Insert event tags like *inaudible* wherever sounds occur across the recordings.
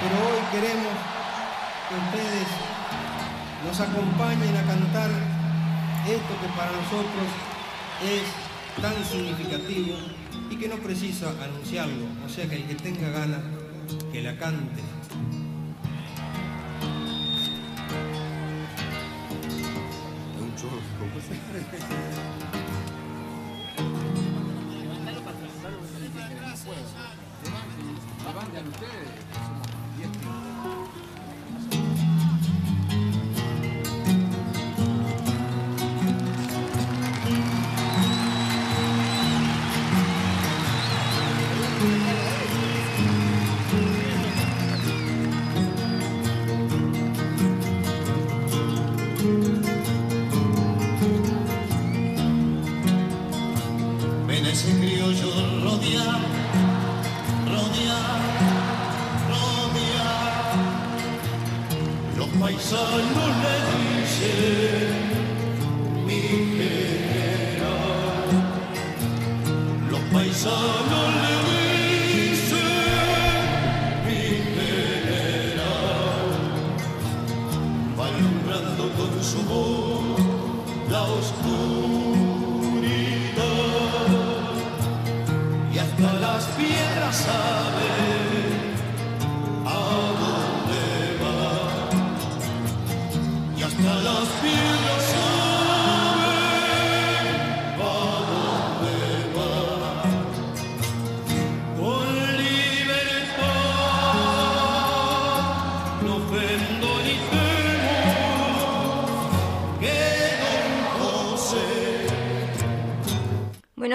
pero hoy queremos que ustedes nos acompañen a cantar esto que para nosotros es tan significativo y que no precisa anunciarlo, o sea que el que tenga ganas, que la cante.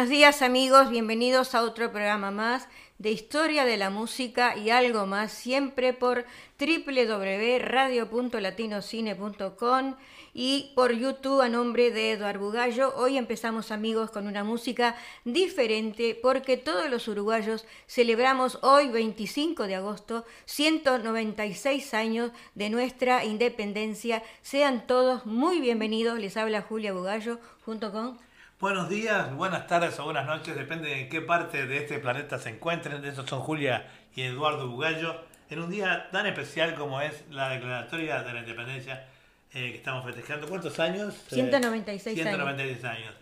Buenos días amigos, bienvenidos a otro programa más de historia de la música y algo más, siempre por www.radio.latinocine.com y por YouTube a nombre de Eduardo Bugallo. Hoy empezamos amigos con una música diferente porque todos los uruguayos celebramos hoy 25 de agosto 196 años de nuestra independencia. Sean todos muy bienvenidos, les habla Julia Bugallo junto con... Buenos días, buenas tardes o buenas noches, depende de en qué parte de este planeta se encuentren. Estos son Julia y Eduardo Bugallo, en un día tan especial como es la declaratoria de la independencia eh, que estamos festejando. ¿Cuántos años? Eh, 196 años. 196 años.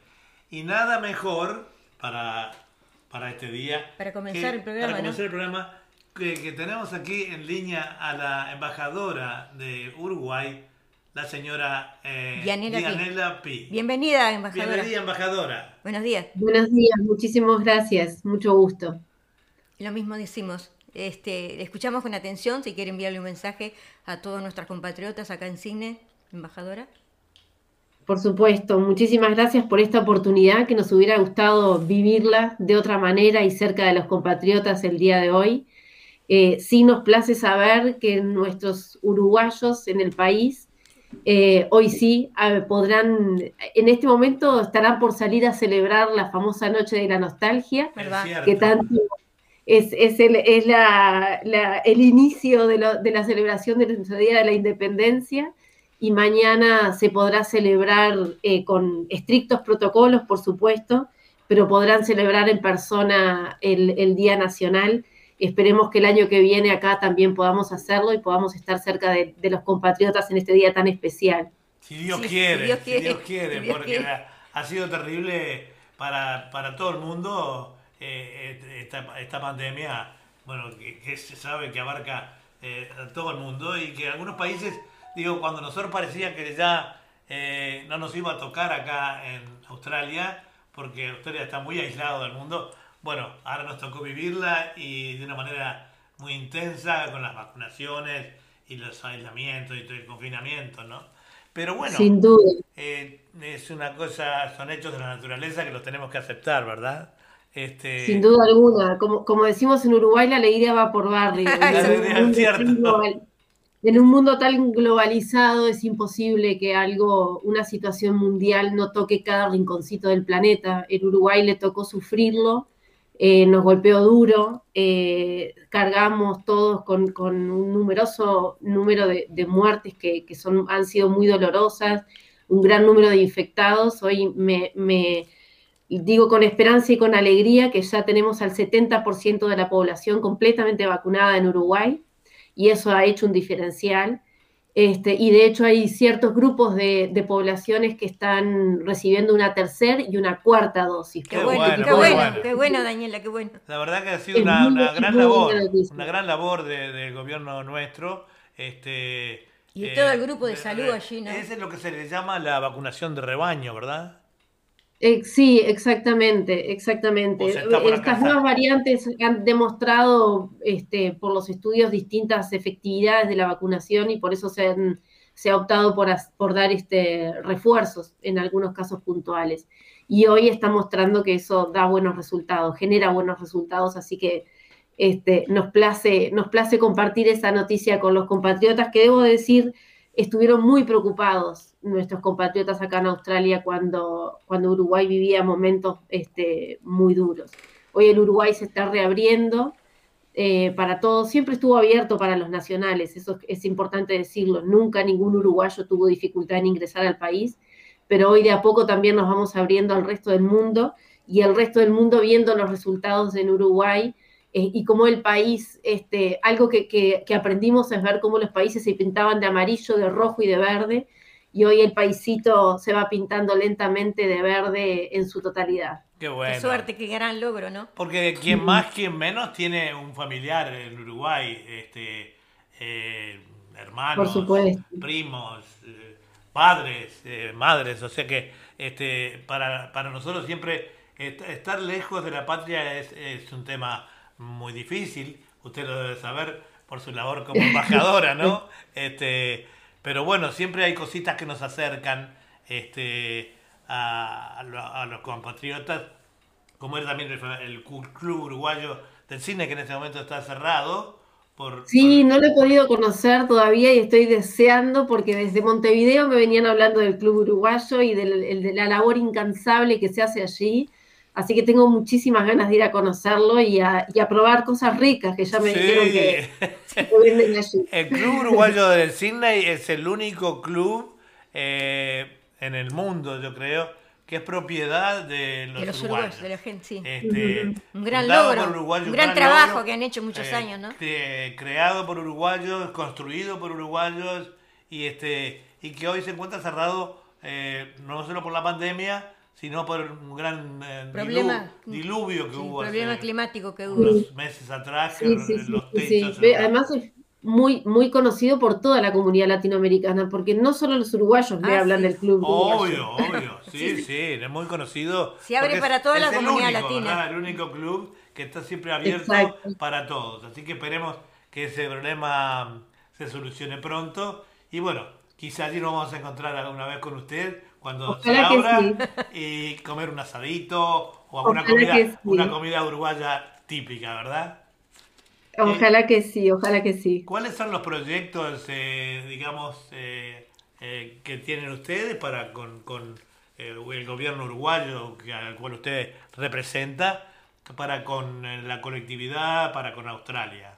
Y nada mejor para, para este día. Para comenzar que- el programa, Para ¿no? comenzar el programa, que, que tenemos aquí en línea a la embajadora de Uruguay, la señora eh, Dianela Pi. Dianela Pi. Bienvenida, embajadora. Bienvenida, embajadora. Buenos días. Buenos días, muchísimas gracias, mucho gusto. Lo mismo decimos. Este, le escuchamos con atención si quiere enviarle un mensaje a todos nuestros compatriotas acá en Cine, embajadora. Por supuesto, muchísimas gracias por esta oportunidad que nos hubiera gustado vivirla de otra manera y cerca de los compatriotas el día de hoy. Eh, sí nos place saber que nuestros uruguayos en el país eh, hoy sí eh, podrán, en este momento estarán por salir a celebrar la famosa Noche de la Nostalgia. Que tanto es, es, el, es la- la- el inicio de, lo- de la celebración de nuestro Día de la Independencia y mañana se podrá celebrar eh, con estrictos protocolos, por supuesto, pero podrán celebrar en persona el, el Día Nacional. Esperemos que el año que viene acá también podamos hacerlo y podamos estar cerca de, de los compatriotas en este día tan especial. Si Dios Sí, quiere, si Dios si quiere, Dios quiere, si Dios porque quiere. Ha, ha sido terrible para, para todo el mundo eh, eh, esta, esta pandemia, bueno, que, que se sabe que abarca eh, a todo el mundo y que algunos países, digo, cuando nosotros parecía que ya eh, no nos iba a tocar acá en Australia, porque Australia está muy aislado del mundo, bueno, ahora nos tocó vivirla y de una manera muy intensa con las vacunaciones y los aislamientos y todo el confinamiento, ¿no? Pero bueno, Sin duda. eh, es una cosa, son hechos de la naturaleza que los tenemos que aceptar, ¿verdad? Este, Sin duda alguna, como, como decimos en Uruguay, la alegría va por barrio. *laughs* En un mundo tan globalizado es imposible que algo, una situación mundial no toque cada rinconcito del planeta. En Uruguay le tocó sufrirlo, eh, nos golpeó duro, eh, cargamos todos con, un numeroso número de, muertes que, son, han sido muy dolorosas, un gran número de infectados. Hoy me digo con esperanza y con alegría que ya tenemos al 70% de la población completamente vacunada en Uruguay y eso ha hecho un diferencial. Este, y de hecho hay ciertos grupos de, poblaciones que están recibiendo una tercera y una cuarta dosis. Qué, bueno, qué, bueno, qué bueno, Daniela, qué bueno. La verdad que ha sido una, gran labor, una gran labor del gobierno nuestro. Este, y todo el grupo de salud allí, ¿no? Ese es lo que se le llama la vacunación de rebaño, ¿verdad? Eh, sí, exactamente, exactamente. Estas nuevas variantes han demostrado este, por los estudios distintas efectividades de la vacunación y por eso se, se ha optado por, por dar este, refuerzos en algunos casos puntuales. Y hoy está mostrando que eso da buenos resultados, genera buenos resultados, así que este, nos, place, nos place compartir esa noticia con los compatriotas que debo decir estuvieron muy preocupados nuestros compatriotas acá en Australia cuando, cuando Uruguay vivía momentos este, muy duros. Hoy el Uruguay se está reabriendo eh, para todos, siempre estuvo abierto para los nacionales, eso es importante decirlo, nunca ningún uruguayo tuvo dificultad en ingresar al país, pero hoy de a poco también nos vamos abriendo al resto del mundo y el resto del mundo viendo los resultados en Uruguay eh, y cómo el país, este, algo que, aprendimos es ver cómo los países se pintaban de amarillo, de rojo y de verde, y hoy el paisito se va pintando lentamente de verde en su totalidad. Qué bueno. Qué suerte, qué gran logro, ¿no? Porque quien más, quien menos tiene un familiar en Uruguay, este, eh, hermanos, primos, eh, padres, madres, o sea que este, para, para nosotros siempre estar lejos de la patria es, es un tema muy difícil, usted lo debe saber por su labor como embajadora, ¿no? *laughs* Este, pero bueno, siempre hay cositas que nos acercan este, a, los compatriotas, como era también el, Club Uruguayo del Cine, que en este momento está cerrado. Por, sí, no lo he podido conocer todavía y estoy deseando porque desde Montevideo me venían hablando del Club Uruguayo y de la labor incansable que se hace allí. Así que tengo muchísimas ganas de ir a conocerlo y a, probar cosas ricas que ya me dijeron que, *laughs* El Club Uruguayo del Sydney es el único club eh, en el mundo, yo creo, que es propiedad de los, uruguayos. De la gente, sí. Este, un gran logro, un gran, trabajo que han hecho muchos eh, años, ¿no? creado por uruguayos, construido por uruguayos y este y que hoy se encuentra cerrado eh, no solo por la pandemia, sino por un gran eh, problema, diluvio que hubo. Problema climático que hubo. Unos meses atrás, que los techos. Además es muy, muy conocido por toda la comunidad latinoamericana, porque no solo los uruguayos me ah, hablan del club. Obvio, obvio, *laughs* sí, sí, es muy conocido. Se abre para toda la comunidad latina. El único club que está siempre abierto para todos. Así que esperemos que ese problema se solucione pronto. Y bueno, quizás allí nos vamos a encontrar alguna vez con usted cuando se abra y comer un asadito o alguna comida, una comida uruguaya típica, ¿verdad? Ojalá que sí, ojalá que sí. ¿Cuáles son los proyectos, eh, digamos, eh, eh, que tienen ustedes para con, con el gobierno uruguayo al cual usted representa, para con la colectividad, para con Australia?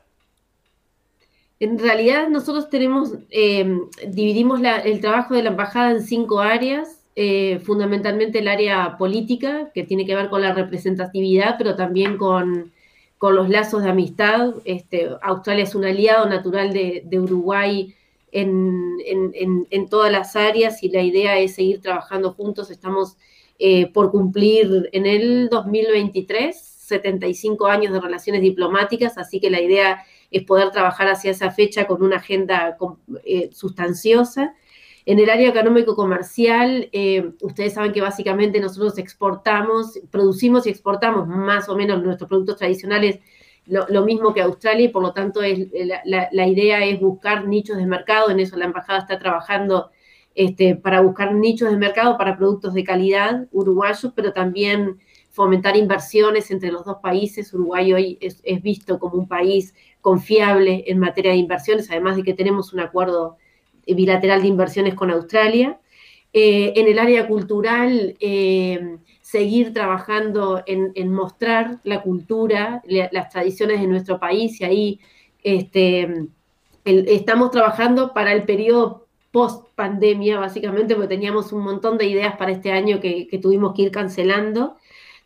En realidad nosotros tenemos, eh, dividimos el trabajo de la embajada en cinco áreas, eh, fundamentalmente el área política, que tiene que ver con la representatividad, pero también con, los lazos de amistad. Este, Australia es un aliado natural de, Uruguay en, todas las áreas y la idea es seguir trabajando juntos. Estamos eh, por cumplir en el 2023 75 años de relaciones diplomáticas, así que la idea es poder trabajar hacia esa fecha con una agenda eh, sustanciosa. En el área económico-comercial, eh, ustedes saben que básicamente nosotros exportamos, producimos y exportamos más o menos nuestros productos tradicionales lo, mismo que Australia y por lo tanto es, la, idea es buscar nichos de mercado, en eso la embajada está trabajando este, para buscar nichos de mercado para productos de calidad uruguayos, pero también fomentar inversiones entre los dos países. Uruguay hoy es visto como un país confiable en materia de inversiones, además de que tenemos un acuerdo bilateral de inversiones con Australia. Eh, en el área cultural, eh, seguir trabajando en, mostrar la cultura, las tradiciones de nuestro país y ahí este, estamos trabajando para el periodo post pandemia, básicamente, porque teníamos un montón de ideas para este año que, que tuvimos que ir cancelando.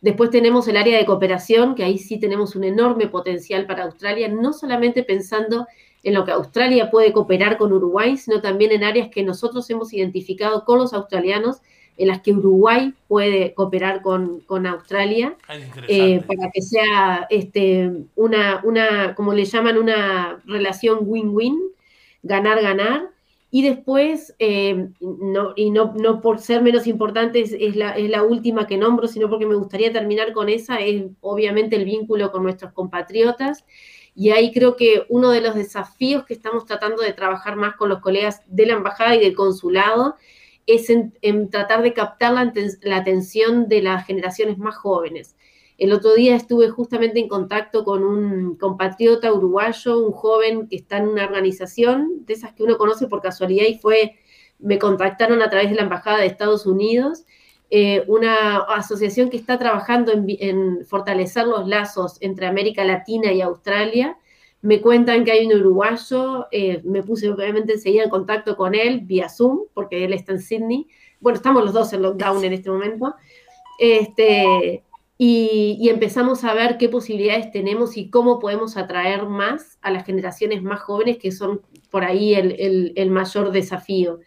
Después tenemos el área de cooperación, que ahí sí tenemos un enorme potencial para Australia, no solamente pensando en lo que Australia puede cooperar con Uruguay, sino también en áreas que nosotros hemos identificado con los australianos, en las que Uruguay puede cooperar con, Australia, eh, para que sea este, una, una, como le llaman, una relación win-win, ganar-ganar. Y después, eh, no, y no, no, por ser menos importante, es, la, es, la, última que nombro, sino porque me gustaría terminar con esa, es obviamente el vínculo con nuestros compatriotas. Y ahí creo que uno de los desafíos que estamos tratando de trabajar más con los colegas de la embajada y del consulado es en, tratar de captar la, la atención de las generaciones más jóvenes. El otro día estuve justamente en contacto con un compatriota uruguayo, un joven que está en una organización de esas que uno conoce por casualidad y fue, me contactaron a través de la Embajada de Estados Unidos, eh, una asociación que está trabajando en, fortalecer los lazos entre América Latina y Australia. Me cuentan que hay un uruguayo, eh, me puse obviamente enseguida en contacto con él vía Zoom, porque él está en Sydney. Bueno, estamos los dos en lockdown en este momento. Este, y, empezamos a ver qué posibilidades tenemos y cómo podemos atraer más a las generaciones más jóvenes, que son por ahí el, mayor desafío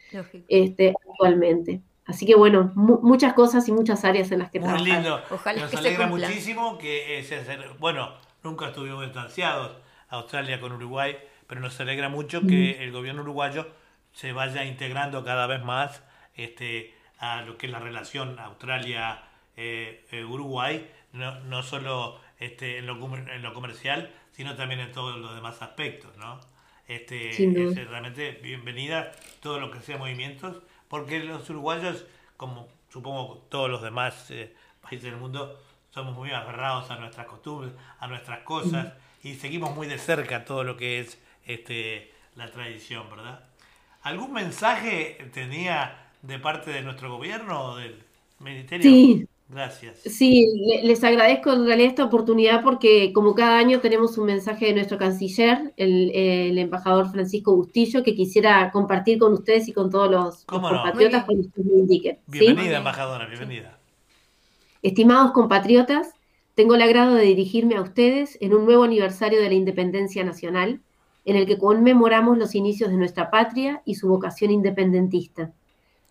este, actualmente. Así que bueno, muchas cosas y muchas áreas en las que Muy lindo. Ojalá Nos alegra muchísimo que ese, bueno, nunca estuvimos distanciados Australia con Uruguay, pero nos alegra mucho que el gobierno uruguayo se vaya integrando cada vez más este, a lo que es la relación Australia eh, eh, Uruguay, no, no solo este, en, lo, en lo comercial, sino también en todos los demás aspectos, ¿no? Este, es realmente bienvenida todo lo que sea movimientos, porque los uruguayos, como supongo todos los demás eh, países del mundo, somos muy aferrados a nuestras costumbres, a nuestras cosas, y seguimos muy de cerca todo lo que es este, la tradición, ¿verdad? ¿Algún mensaje tenía de parte de nuestro gobierno o del ministerio? Sí, Gracias. Sí, les agradezco en realidad esta oportunidad porque como cada año tenemos un mensaje de nuestro canciller, el, embajador Francisco Bustillo, que quisiera compartir con ustedes y con todos los, compatriotas cuando ustedes me indiquen. Bienvenida, embajadora, bienvenida. Estimados compatriotas, tengo el agrado de dirigirme a ustedes en un nuevo aniversario de la independencia nacional, en el que conmemoramos los inicios de nuestra patria y su vocación independentista.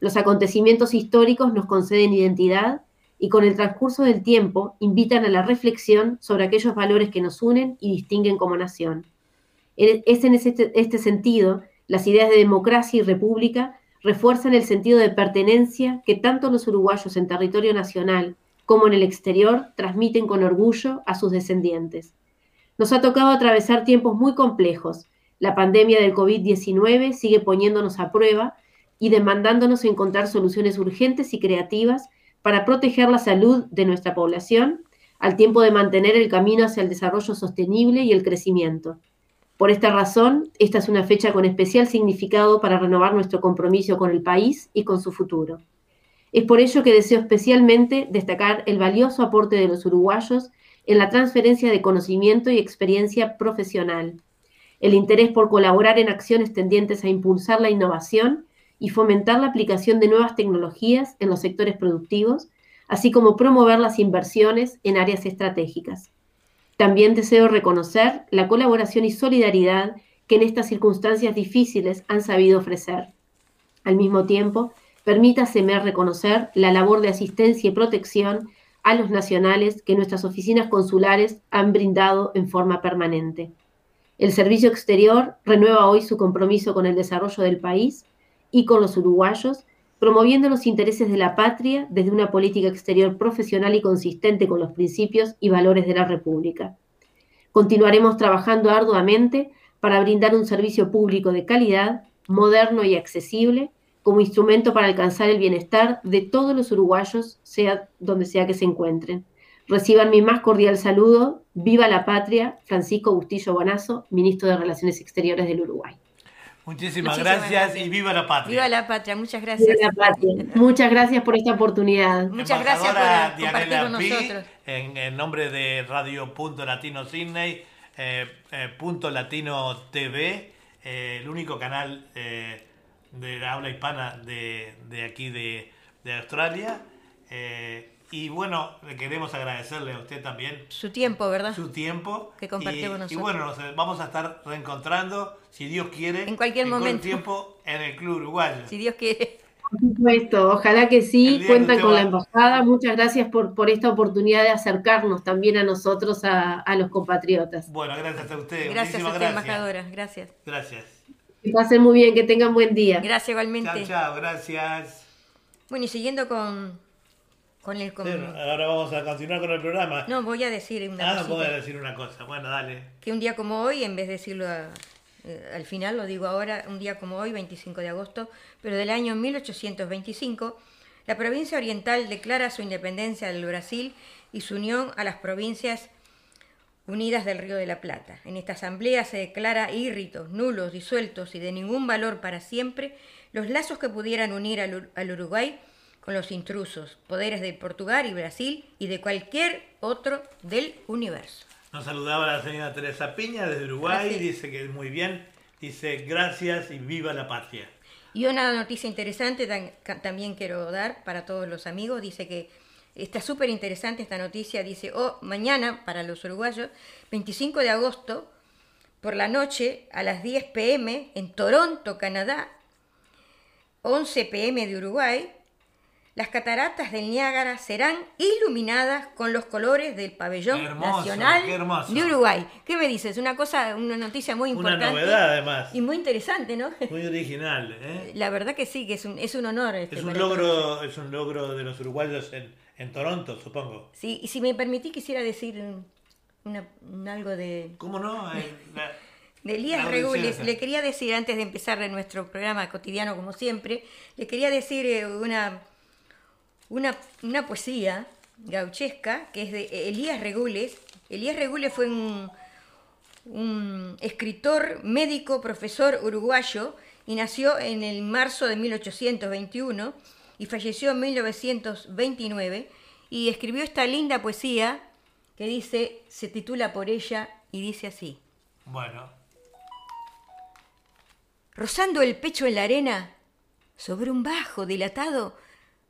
Los acontecimientos históricos nos conceden identidad y con el transcurso del tiempo invitan a la reflexión sobre aquellos valores que nos unen y distinguen como nación. Es en este, este, sentido, las ideas de democracia y república refuerzan el sentido de pertenencia que tanto los uruguayos en territorio nacional como en el exterior transmiten con orgullo a sus descendientes. Nos ha tocado atravesar tiempos muy complejos. La pandemia del COVID-19 sigue poniéndonos a prueba y demandándonos encontrar soluciones urgentes y creativas para proteger la salud de nuestra población, al tiempo de mantener el camino hacia el desarrollo sostenible y el crecimiento. Por esta razón, esta es una fecha con especial significado para renovar nuestro compromiso con el país y con su futuro. Es por ello que deseo especialmente destacar el valioso aporte de los uruguayos en la transferencia de conocimiento y experiencia profesional, el interés por colaborar en acciones tendientes a impulsar la innovación y fomentar la aplicación de nuevas tecnologías en los sectores productivos, así como promover las inversiones en áreas estratégicas. También deseo reconocer la colaboración y solidaridad que en estas circunstancias difíciles han sabido ofrecer. Al mismo tiempo, permítaseme reconocer la labor de asistencia y protección a los nacionales que nuestras oficinas consulares han brindado en forma permanente. El Servicio Exterior renueva hoy su compromiso con el desarrollo del país y con los uruguayos, promoviendo los intereses de la patria desde una política exterior profesional y consistente con los principios y valores de la República. Continuaremos trabajando arduamente para brindar un servicio público de calidad, moderno y accesible, como instrumento para alcanzar el bienestar de todos los uruguayos, sea donde sea que se encuentren. Reciban mi más cordial saludo. Viva la patria, Francisco Bustillo Bonazo, ministro de Relaciones Exteriores del Uruguay. Muchísimas, gracias, y viva la patria. Viva la patria, muchas gracias. Muchas gracias por esta oportunidad. Muchas gracias por compartir con nosotros. En, nombre de Radio Punto Latino Sydney, eh, eh, Punto Latino TV, eh, el único canal de la habla hispana de, aquí de, Australia. Y bueno, le queremos agradecerle a usted también Su tiempo, ¿verdad? su tiempo. Que compartió y, con Y nosotros. bueno, nos eh, vamos a estar reencontrando, si Dios quiere, En cualquier momento. tiempo en el Club Uruguayo. Si Dios quiere. Por supuesto, ojalá que sí, que cuentan con va- la embajada. Muchas gracias por, por esta oportunidad de acercarnos también a nosotros, a, a los compatriotas. Bueno, gracias a usted. Gracias a muchísimas usted, gracias. embajadora. Gracias. Gracias. Que pasen muy bien, que tengan buen día. Gracias igualmente. Chao, chao, gracias. Bueno, y siguiendo con, con el... Bueno, ahora vamos a continuar con el programa. No, voy a decir una ah, no cosita. puedo decir una cosa. Bueno, dale. que un día como hoy, en vez de decirlo a- eh, al final, lo digo ahora, un día como hoy, 25 de agosto, pero del año 1825, la provincia oriental declara su independencia del Brasil y su unión a las provincias unidas del Río de la Plata. En esta asamblea se declara írritos, nulos, disueltos y de ningún valor para siempre los lazos que pudieran unir al, al Uruguay con los intrusos, poderes de Portugal y Brasil y de cualquier otro del universo. Nos saludaba la señora Teresa Piña desde Uruguay. Dice que muy bien. Dice gracias y viva la patria. Y una noticia interesante también quiero dar para todos los amigos. Dice que está súper interesante esta noticia. Dice, oh, mañana para los uruguayos, 25 de agosto, por la noche, a las 10 pm, en Toronto, Canadá, 11 pm de Uruguay, las cataratas del Niágara serán iluminadas con los colores del pabellón hermoso, nacional de Uruguay. ¿Qué me dices? Una cosa, una noticia muy Una importante. novedad, además. Y muy interesante, ¿no? *laughs* Muy original. ¿eh? La verdad que sí, que es un, es un honor. Este, Es un logro, es un logro de los uruguayos en, en Toronto, supongo. Sí, y si me permitís quisiera decir un- una- un algo de, ¿Cómo no? *laughs* Eh, la- de Elías Regules. Le quería decir, antes de empezar nuestro programa cotidiano como siempre, le quería decir eh, una, una, una poesía gauchesca que es de Elías Regules. Elías Regules fue un, un escritor, médico, profesor uruguayo y nació en el marzo de 1821 y falleció en 1929 y escribió esta linda poesía que dice, se titula por ella y dice así. bueno, Rozando el pecho en la arena, sobre un bajo dilatado,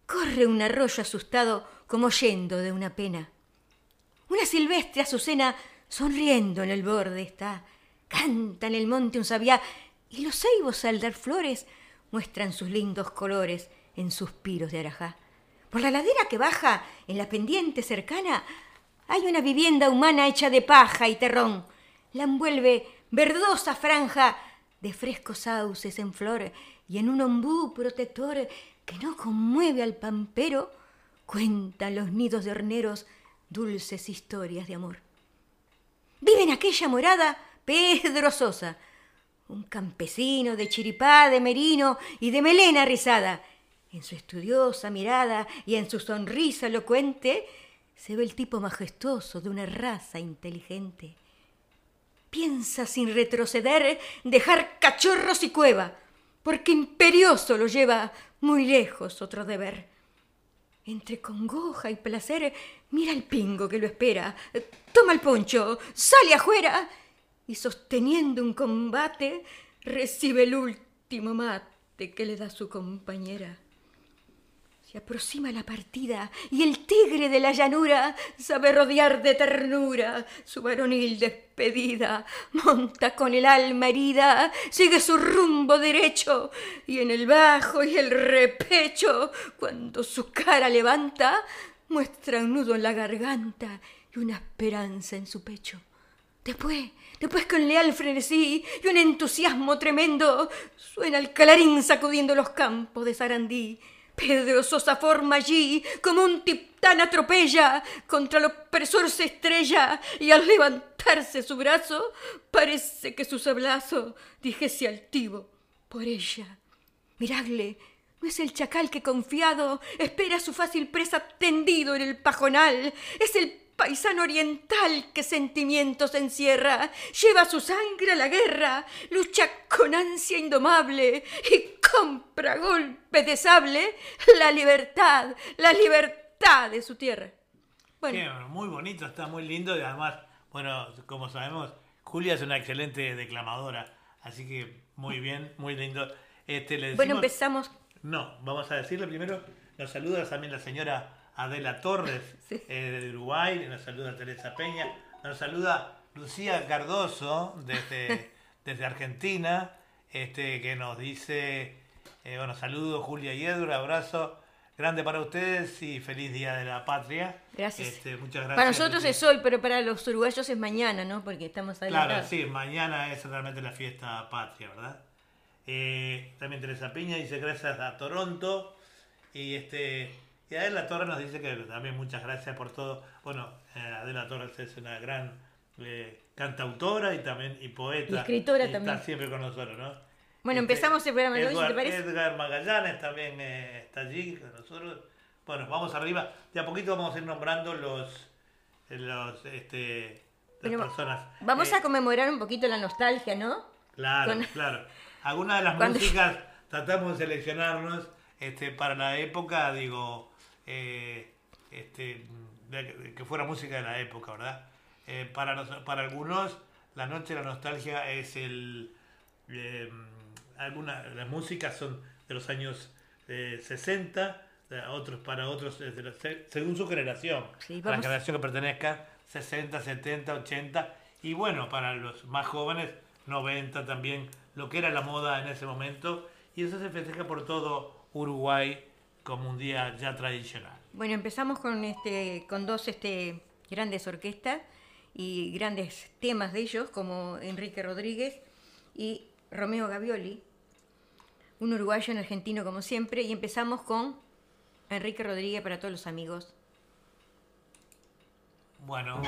corre un arroyo asustado como yendo de una pena. Una silvestre azucena sonriendo en el borde está. Canta en el monte un sabiá y los ceibos al dar flores muestran sus lindos colores en suspiros de arajá. Por la ladera que baja, en la pendiente cercana, hay una vivienda humana hecha de paja y terrón. La envuelve verdosa franja de frescos sauces en flor y en un ombú protector que no conmueve al pampero, cuentan los nidos de horneros dulces historias de amor. Vive en aquella morada Pedro Sosa, un campesino de chiripá, de merino y de melena rizada. En su estudiosa mirada y en su sonrisa elocuente se ve el tipo majestuoso de una raza inteligente. Piensa sin retroceder dejar cachorros y cueva, porque imperioso lo lleva muy lejos otro deber. Entre congoja y placer, mira el pingo que lo espera, toma el poncho, sale afuera y sosteniendo un combate, recibe el último mate que le da su compañera. Se aproxima la partida y el tigre de la llanura sabe rodear de ternura su varonil despedida. Monta con el alma herida, sigue su rumbo derecho y en el bajo y el repecho, cuando su cara levanta, muestra un nudo en la garganta y una esperanza en su pecho. Después, después con leal frenesí y un entusiasmo tremendo, suena el clarín sacudiendo los campos de Sarandí. Pedro Sosa forma allí como un titán atropella, contra el opresor se estrella y al levantarse su brazo parece que su sablazo dijese altivo por ella. Miradle, no es el chacal que confiado espera su fácil presa tendido en el pajonal, es el paisano oriental que sentimientos encierra, lleva su sangre a la guerra, lucha con ansia indomable y compra golpe de sable la libertad, la libertad de su tierra. Bueno, qué- muy bonito, está muy lindo y además, bueno, como sabemos, Julia es una excelente declamadora, así que muy *laughs* bien, muy lindo. Este, le bueno, decimos- empezamos. No, vamos a decirle primero, nos saluda también la señora Adela Torres *laughs* Sí. eh, de Uruguay, nos saluda Teresa Peña, nos saluda Lucía Cardoso desde, *laughs* desde Argentina, este, que nos dice, eh, bueno, saludos Julia y Edward, abrazo grande para ustedes y feliz Día de la Patria. Gracias. Este, muchas gracias. Para nosotros es hoy, pero para los uruguayos es mañana, ¿no? Porque estamos Claro, adelantados. sí, mañana es realmente la fiesta patria, ¿verdad? Eh, también Teresa Piña dice gracias a Toronto. Y este y Adela Torres nos dice que también muchas gracias por todo. Bueno, eh, Adela Torres es una gran eh, cantautora y también y poeta. Y escritora y también. Está siempre con nosotros, ¿no? Bueno, Este, empezamos el programa de hoy, te parece. Edgar Magallanes también eh, está allí con nosotros. Bueno, vamos arriba. De a poquito vamos a ir nombrando los, los este, las Bueno, personas. Vamos Eh, a conmemorar un poquito la nostalgia, ¿no? Claro, con- claro. Algunas de las *laughs* Cuando- músicas tratamos de seleccionarnos este, para la época, digo, eh, este, de- que fuera música de la época, ¿verdad? Eh, para, los- para algunos, la noche de la nostalgia es el... eh, algunas las músicas son de los años eh, 60, de otros, para otros, de los- se- según su generación. Sí, Para la generación que pertenezca, 60, 70, 80. Y bueno, para los más jóvenes, 90 también, lo que era la moda en ese momento. Y eso se festeja por todo Uruguay como un día ya tradicional. Bueno, empezamos con este, con dos este, grandes orquestas y grandes temas de ellos, como Enrique Rodríguez y Romeo Gavioli, un uruguayo, un argentino como siempre, y empezamos con Enrique Rodríguez para todos los amigos. Bueno,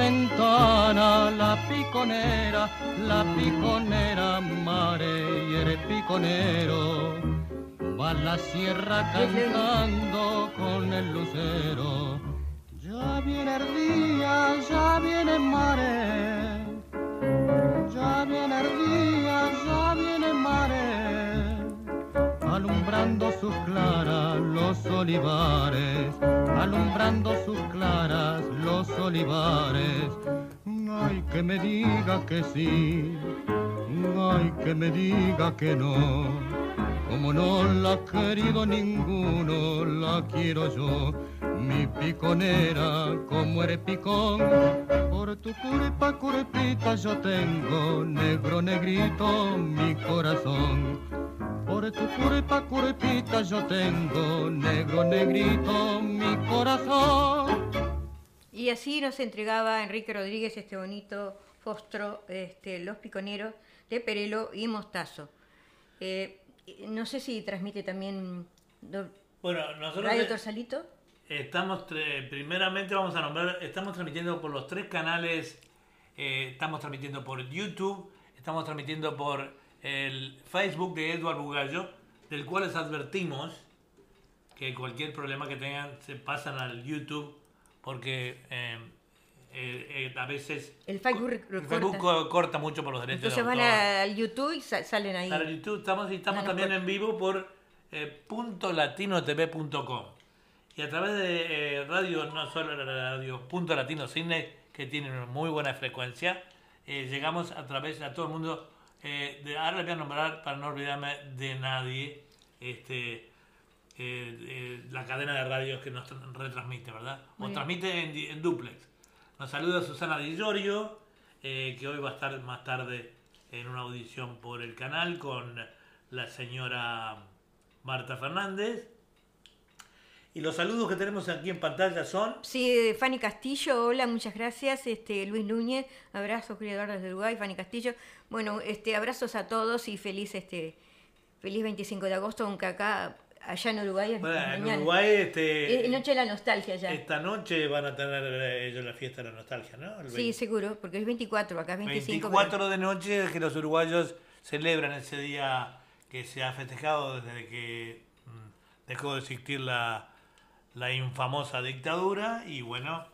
ventana la piconera, la piconera, mare y el piconero. Va la sierra cantando que sí, ay, que me diga que no. Como no la ha querido ninguno, la quiero yo. Mi piconera, como eres picón, por tu culpa, culpita, yo tengo negro, negrito, mi corazón. Por tu culpa, culpita, yo tengo negro, negrito, mi corazón. Y así nos entregaba Enrique Rodríguez este bonito fostro, este, Los Piconeros de Perelo y Mostazo. Eh, no sé si transmite también do- bueno, nosotros Radio Torsalito. estamos, primeramente vamos a nombrar, estamos transmitiendo por los tres canales, eh, estamos transmitiendo por YouTube, estamos transmitiendo por el Facebook de Edward Bugallo, del cual les advertimos que cualquier problema que tengan se pasan al YouTube porque eh, eh, eh, a veces El Facebook el corta mucho por los derechos Entonces de van autor. al YouTube y sa- salen ahí. Para YouTube estamos, y estamos No, también en vivo por eh, punto latinotv.com y a través de eh, radio, no solo la radio punto latino Sydney, que tiene una muy buena frecuencia, eh, llegamos a través a todo el mundo. eh, de, ahora le voy a nombrar para no olvidarme de nadie este la cadena de radios que nos tra- retransmite, ¿verdad? O bien. transmite en, en duplex. Nos saluda Susana Di Giorgio, eh, que hoy va a estar más tarde en una audición por el canal con la señora Marta Fernández. Y los saludos que tenemos aquí en pantalla son... Sí, Fanny Castillo, hola, muchas gracias. Este, Luis Núñez, abrazo, criador desde Uruguay, Fanny Castillo. Bueno, este, abrazos a todos y feliz, este, feliz 25 de agosto, aunque acá, allá en Uruguay es Bueno, en. Uruguay este, Es noche de la nostalgia ya. esta noche van a tener eh, ellos la fiesta de la nostalgia, ¿no? El Sí, 20. seguro, porque es 24, acá es 25. 24 de noche que los uruguayos celebran ese día que se ha festejado desde que mm, dejó de existir la, la infamosa dictadura y bueno,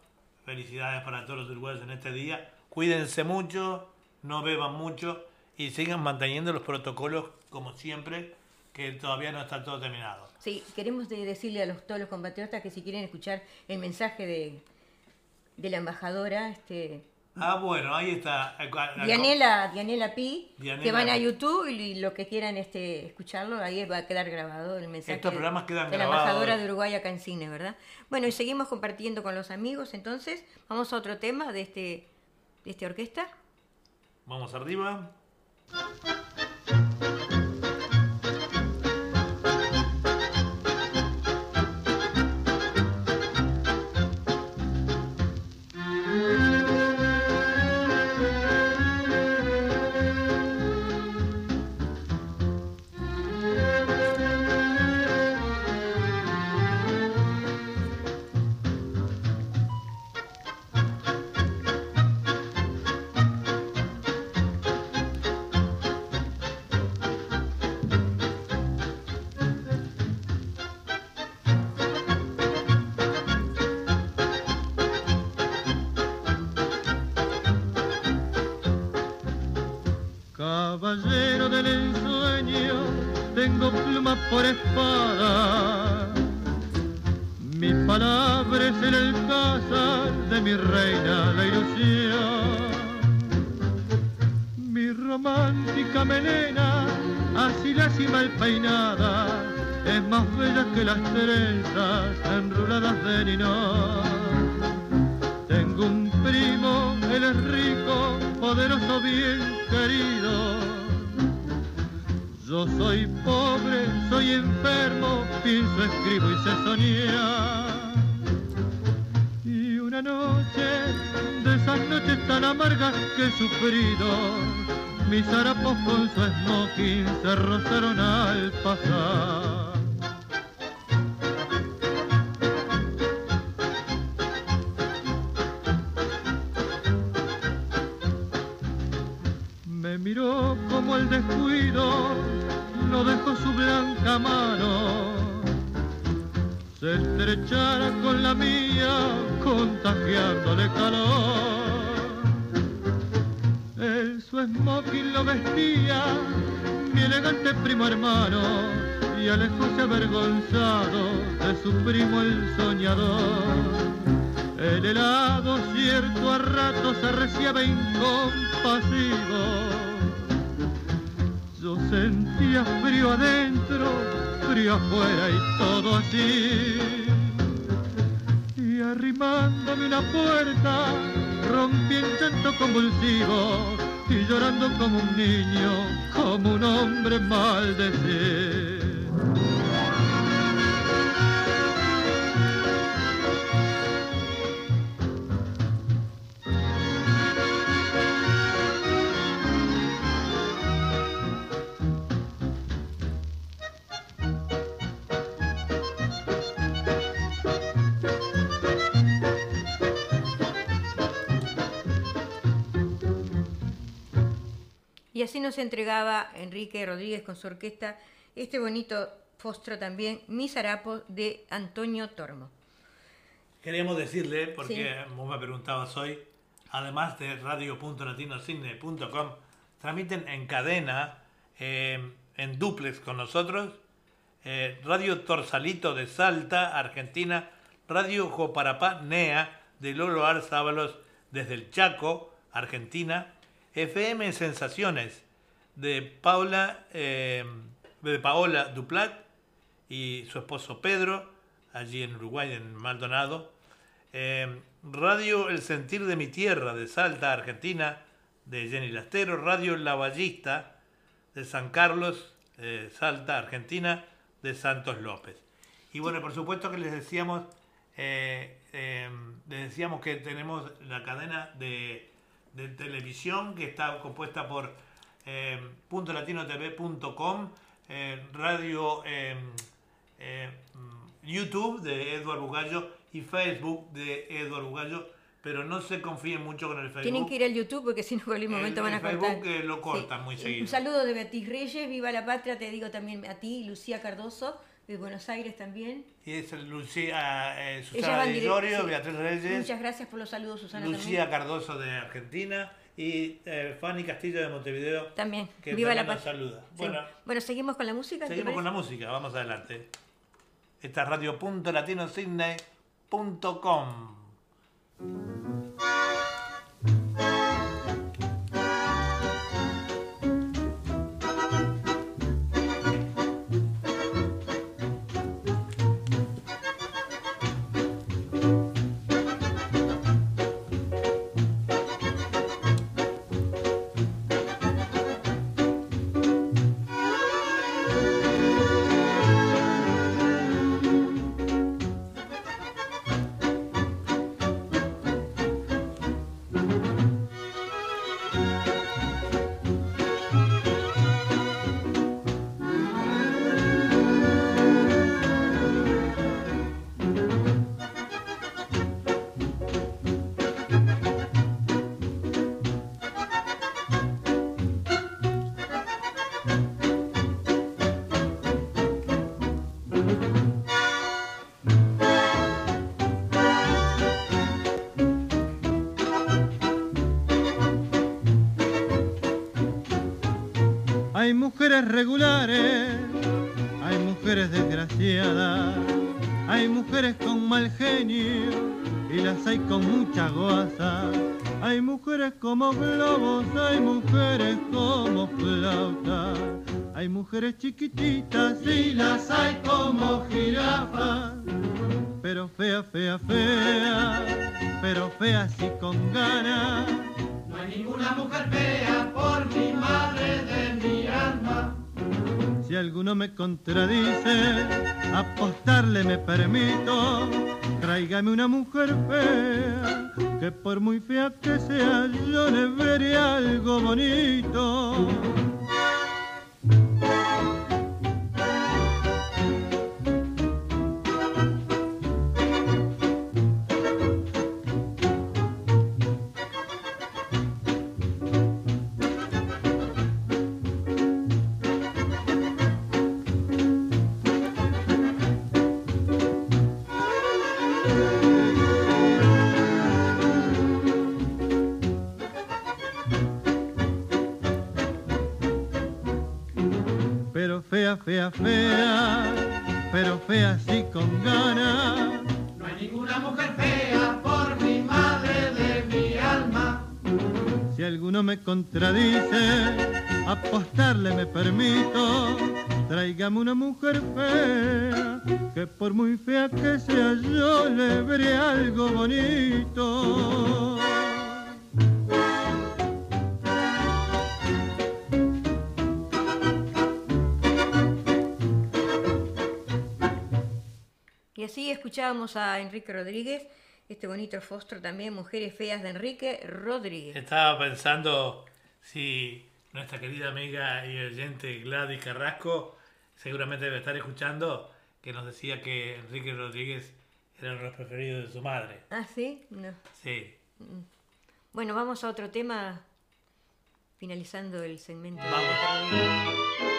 felicidades para todos los uruguayos en este día. Cuídense mucho, no beban mucho y sigan manteniendo los protocolos como siempre, que todavía no está todo terminado. Sí, queremos de- decirle a los, todos los compatriotas que si quieren escuchar el mensaje de, de la embajadora, este, Ah, bueno, ahí está. Dianela, Dianela Pi, Dianela que van a. YouTube y lo que quieran este, escucharlo, ahí va a quedar grabado el mensaje Estos programas quedan de la grabados. embajadora de Uruguay acá en cine, ¿verdad? Bueno, y seguimos compartiendo con los amigos, entonces vamos a otro tema de este de esta orquesta. Vamos arriba. Romántica melena, así la mal peinada, es más bella que las trenzas enruladas de ninón. Tengo un primo, él es rico, poderoso, bien querido. Yo soy pobre, soy enfermo, pienso, escribo y sé soñar. Y una noche, de esas noches tan amargas que he sufrido, mis harapos con su smoking se rozaron al pasar. Me miró como el descuido, no dejó su blanca mano. Se estrechara con la mía, contagiándole calor. Smoking lo vestía, mi elegante primo hermano, y alejóse avergonzado de su primo el soñador. El helado cierto a ratos arreciaba incompasivo. Yo sentía frío adentro, frío afuera y todo así. Y arrimándome una puerta, rompí en llanto convulsivo y llorando como un niño, como un hombre maldecido. Y así nos entregaba Enrique Rodríguez con su orquesta este bonito fostro también, Mis harapos de Antonio Tormo. queríamos decirle, porque vos me preguntabas hoy, además de radio.latinocine.com, transmiten en cadena, eh, en duplex con nosotros, eh, Radio Torsalito de Salta, Argentina, Radio Joparapá NEA de Lolo Arzábalos desde el Chaco, Argentina, FM Sensaciones de Paula, eh, de Paola Duplat y su esposo Pedro, allí en Uruguay, en Maldonado. Eh, Radio El Sentir de mi Tierra de Salta, Argentina, de Jenny Lastero. Radio La Ballista de San Carlos, eh, Salta, Argentina, de Santos López. Y bueno, por supuesto que les decíamos, eh, eh, les decíamos que tenemos la cadena de, de televisión que está compuesta por eh, .latinotv.com, eh, radio eh, eh, YouTube de Eduardo Bugallo y Facebook de Eduardo Bugallo, pero no se confíen mucho con el Facebook. Tienen que ir al YouTube porque si no, en cualquier momento El- van a el Facebook, cortar. eh, lo cortan muy seguido. Un saludo de Beatriz Reyes, viva la patria, te digo también a ti, Lucía Cardoso, de Buenos Aires también. Y es Lucía, eh, Susana de sí. Beatriz Reyes, Muchas gracias por los saludos, Susana. Lucía Cardoso de Argentina y eh, Fanny Castillo de Montevideo. También. que Viva la también nos patria. saluda. Sí. Bueno, Bueno, seguimos con la música. ¿te seguimos con la música, vamos adelante. Esta es radio.latinosigney.com. regulares, hay mujeres desgraciadas, hay mujeres con mal genio y las hay con mucha guasa. Hay mujeres como globos, hay mujeres como flautas, hay mujeres chiquititas y las hay como jirafas. Pero fea, fea, fea, pero fea sí con ganas. No hay ninguna mujer fea por mi madre de mi alma. Si alguno me contradice, apostarle me permito. Tráigame una mujer fea, que por muy fea que sea, yo le veré algo bonito. Pero fea, fea, fea, pero fea sí con ganas. No hay ninguna mujer fea por mi madre de mi alma. Si alguno me contradice, apostarle me permito. Tráigame una mujer fea, que por muy fea que sea, yo le veré algo bonito. Así escuchábamos a Enrique Rodríguez, este bonito fostro también, Mujeres Feas de Enrique Rodríguez. Estaba pensando si nuestra querida amiga y oyente Gladys Carrasco seguramente debe estar escuchando que nos decía que Enrique Rodríguez era el preferido de su madre. Ah, sí, no. Sí. Bueno, vamos a otro tema, finalizando el segmento. Vamos.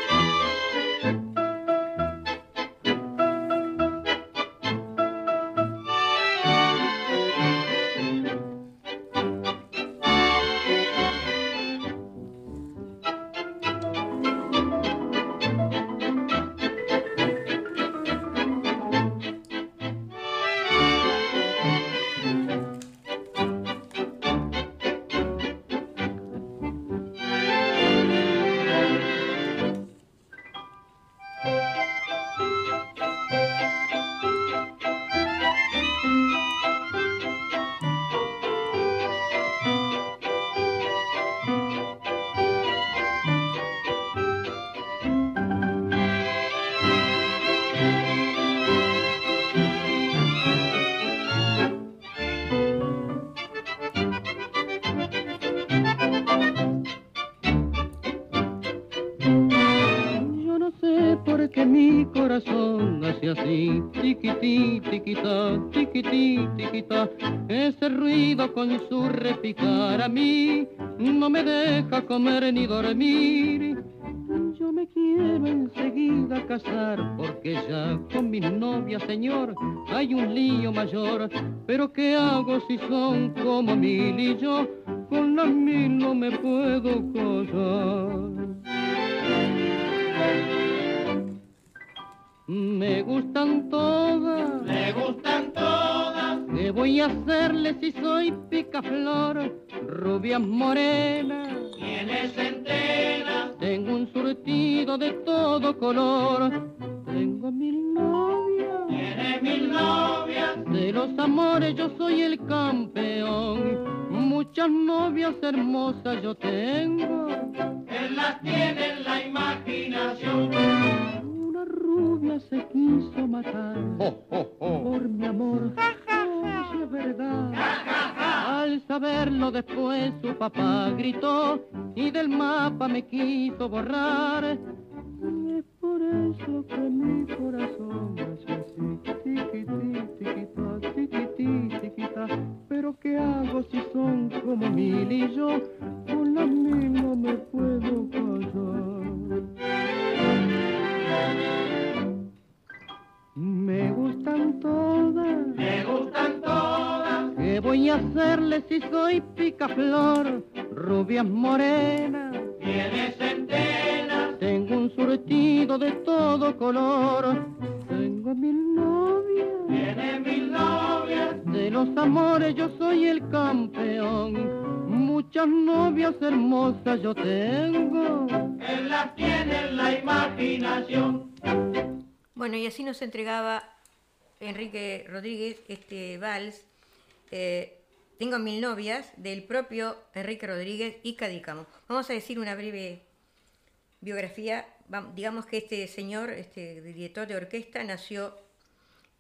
Comer ni dormir. Yo me quiero enseguida casar porque ya con mi novia, señor, hay un lío mayor. Pero ¿qué hago si son como mil y yo con las mil no me puedo casar? Me gustan todas. Me gustan todas. ¿Qué voy a hacerle si soy picaflor? Rubias morenas. Tienes enteras. Tengo un surtido de todo color. Tengo mil novias. Tienes mil novias. De los amores yo soy el campeón. Muchas novias hermosas yo tengo. Él las tiene en la imaginación. Rubia se quiso matar *laughs* por mi amor. Oh, es verdad. Al saberlo después su papá gritó y del mapa me quiso borrar. Y es por eso que mi corazón hace así, tiquití, tiquitá, tiquití, tiquitá. Pero ¿qué hago si son como mil y yo con las mil no me puedo casar? ¿Qué voy a hacerle si soy picaflor? Rubias morenas. Tienes enteras. Tengo un surtido de todo color. Tengo mil novias. Tienes mil novias. De los amores yo soy el campeón. Muchas novias hermosas yo tengo. Él las tiene en la imaginación. Bueno, y así nos entregaba Enrique Rodríguez este vals, eh, Tengo mil novias, del propio Enrique Rodríguez y Cadícamo. Vamos a decir una breve biografía. Digamos que este señor, este director de orquesta, nació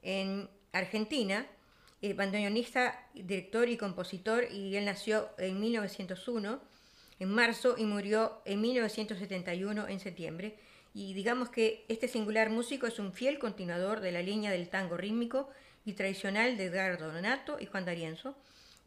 en Argentina, eh, bandoneonista, director y compositor, y él nació en 1901, en marzo, y murió en 1971, en septiembre. Y digamos que este singular músico es un fiel continuador de la línea del tango rítmico y tradicional de Edgardo Donato y Juan D'Arienzo.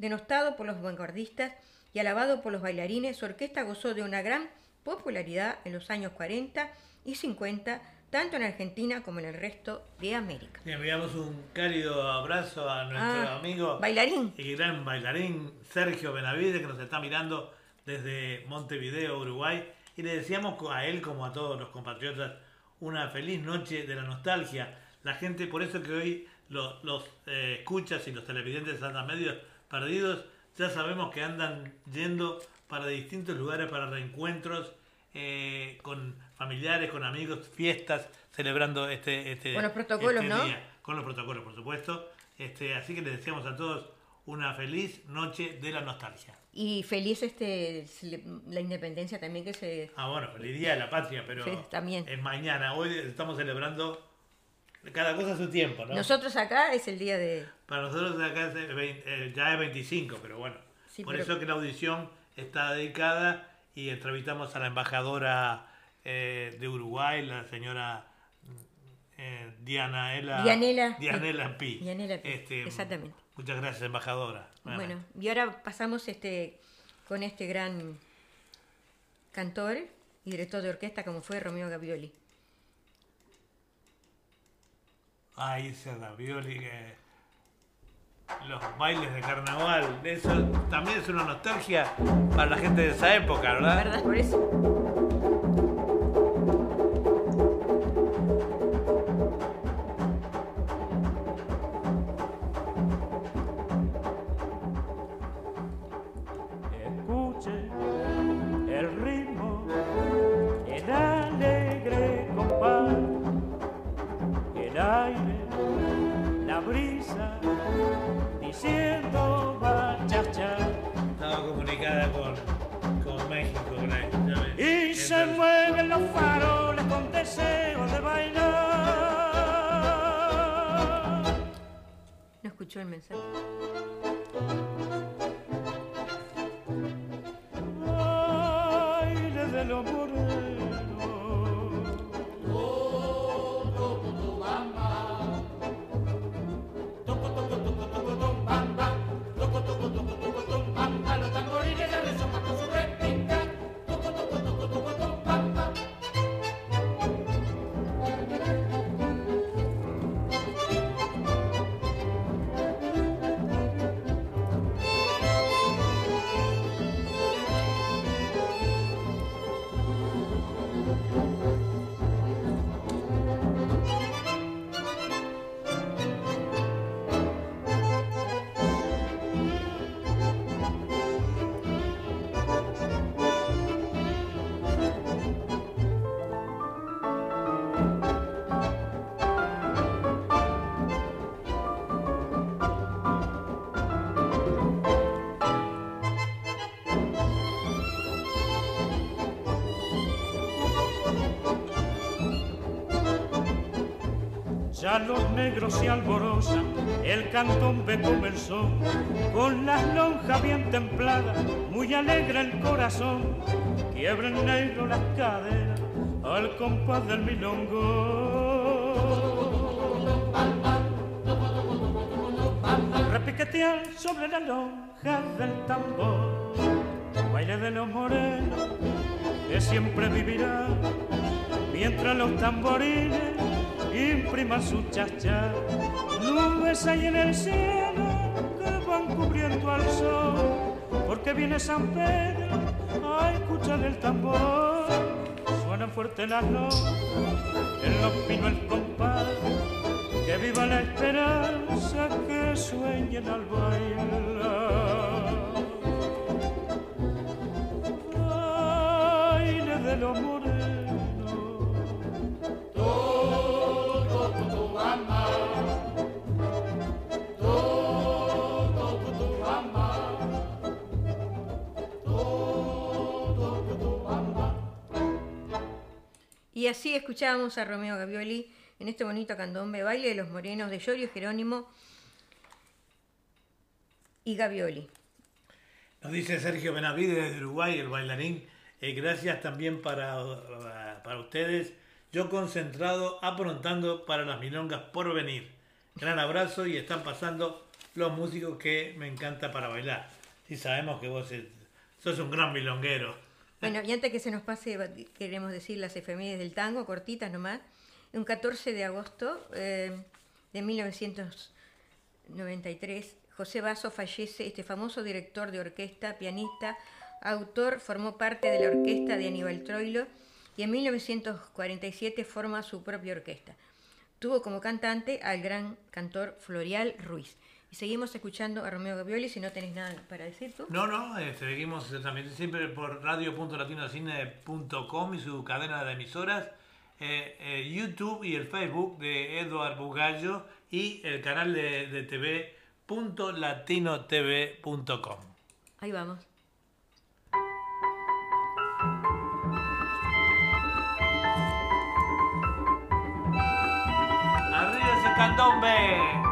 Denostado por los vanguardistas y alabado por los bailarines, su orquesta gozó de una gran popularidad en los años 40 y 50, tanto en Argentina como en el resto de América. Le enviamos un cálido abrazo a nuestro Ah, amigo bailarín. y gran bailarín Sergio Benavides que nos está mirando desde Montevideo, Uruguay. Y le deseamos a él como a todos los compatriotas una feliz noche de la nostalgia. La gente, por eso que hoy lo- los eh, escuchas y los televidentes andan medios perdidos, ya sabemos que andan yendo para distintos lugares, para reencuentros eh, con familiares, con amigos, fiestas, celebrando este, este Con los protocolos, este ¿no? día. Con los protocolos, por supuesto. Este, así que les deseamos a todos una feliz noche de la nostalgia. Y feliz este la independencia también que se... Ah, bueno, feliz día de la patria, pero Sí, también. es mañana. Hoy estamos celebrando cada cosa a su tiempo, ¿no? Nosotros acá es el día de... Para nosotros acá es el vein- eh, ya es 25, pero bueno. Sí, por pero- eso que la audición está dedicada y entrevistamos a la embajadora eh, de Uruguay, la señora eh, Diana Ela, Dianela. Dianela Pi. Dianela Pi, Este, exactamente. Muchas gracias, embajadora. Bueno, y ahora pasamos este con este gran cantor y director de orquesta como fue Romeo Gavioli. Ay, ese ravioli que... Los bailes de carnaval, eso también es una nostalgia para la gente de esa época, ¿verdad? ¿Verdad? Por eso. Los negros se alborozan, el cantón ve comenzó, con las lonjas bien templadas, muy alegre el corazón, quiebra el negro las caderas al compás del milongo. Repiquetear sobre la lonja del tambor, baile de los morenos que siempre vivirá, mientras los tamborines impriman su chacha. Nubes hay en el cielo que van cubriendo al sol, porque viene San Pedro a escuchar el tambor. Suenan fuerte las notas, en los pinos el compás, que viva la esperanza que sueñen al bailar. Así escuchábamos a Romeo Gavioli en este bonito candombe, baile de los morenos de Llorio Jerónimo y Gavioli. Nos dice Sergio Benavides desde Uruguay, el bailarín. eh, gracias también para, para ustedes. Yo concentrado, aprontando para las milongas por venir. Gran abrazo y están pasando los músicos que me encanta para bailar. Sí sabemos que vos sos un gran milonguero. Bueno, y antes que se nos pase, queremos decir las efemérides del tango, cortitas nomás. Un 14 de agosto eh, de 1993, José Basso fallece, este famoso director de orquesta, pianista, autor, formó parte de la orquesta de Aníbal Troilo y en 1947 forma su propia orquesta. Tuvo como cantante al gran cantor Florial Ruiz. Y seguimos escuchando a Romeo Gavioli, si no tenés nada para decir tú. No, no, eh, seguimos también siempre por radio.latinocine.com y su cadena de emisoras, eh, eh, YouTube y el Facebook de Eduard Bugallo y el canal de, de TV punto latinotv.com. Ahí vamos. ¡Arriba ese candombe!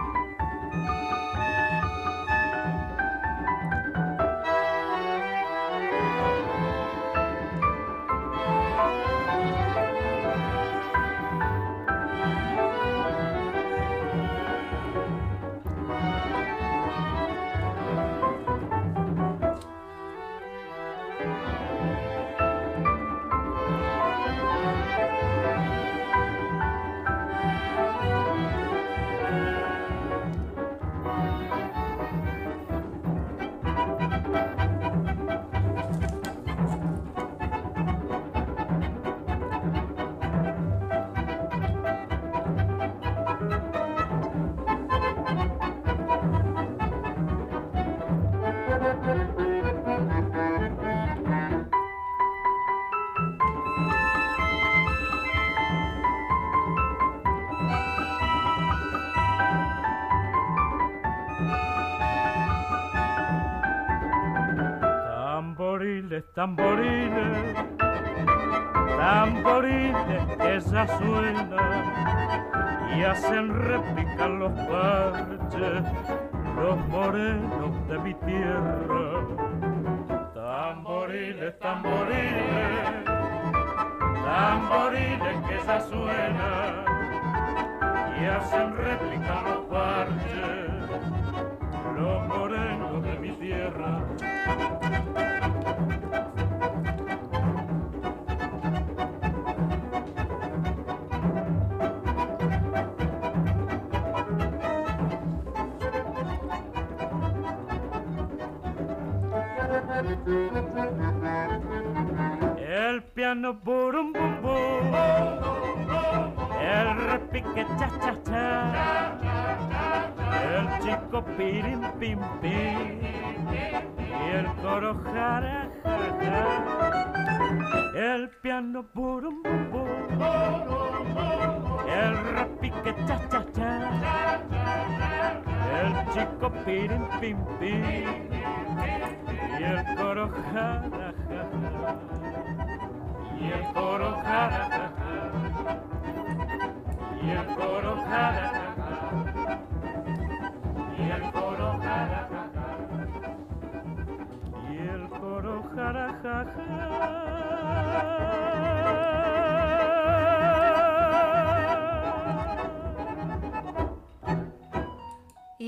Tamboriles, tamboriles que ya suenan y hacen repicar los parches, los morenos de mi tierra. Tamboriles, tamboriles, tamboriles que ya suenan y hacen replicar los parches, los morenos de mi tierra. El piano burum bum bum, el repique cha cha cha, el chico pirim pim pim. Y el coro jara ja, ja. El piano burum bum, el repique cha cha cha, el chico pirim pim pim y el coro ja, ja. y el coro ja, ja. y el coro jara, y el coro jara, y el coro jara,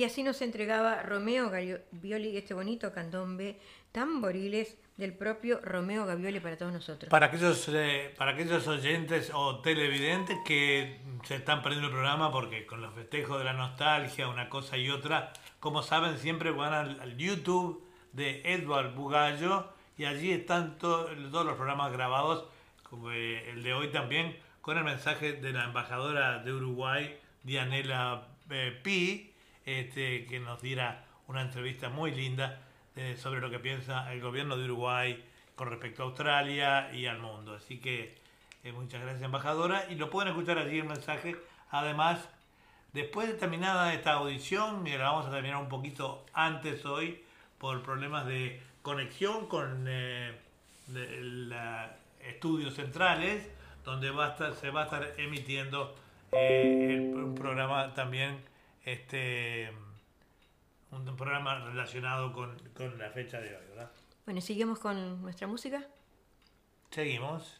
Y así nos entregaba Romeo Gavioli este bonito candombe, tamboriles del propio Romeo Gavioli para todos nosotros. Para aquellos, eh, para aquellos oyentes o televidentes que se están perdiendo el programa porque con los festejos de la nostalgia, una cosa y otra, como saben, siempre van al, YouTube de Edward Bugallo y allí están to- todos los programas grabados, como eh, el de hoy también, con el mensaje de la embajadora de Uruguay, Dianela eh, Pi, este, que nos diera una entrevista muy linda eh, sobre lo que piensa el gobierno de Uruguay con respecto a Australia y al mundo. Así que eh, muchas gracias, embajadora. Y lo pueden escuchar allí el mensaje. Además, después de terminada esta audición, la vamos a terminar un poquito antes hoy por problemas de conexión con eh, estudios centrales, donde va a estar- se va a estar emitiendo eh, el- un programa también, este, un programa relacionado con, con la fecha de hoy, ¿verdad? Bueno, ¿y seguimos con nuestra música? Seguimos.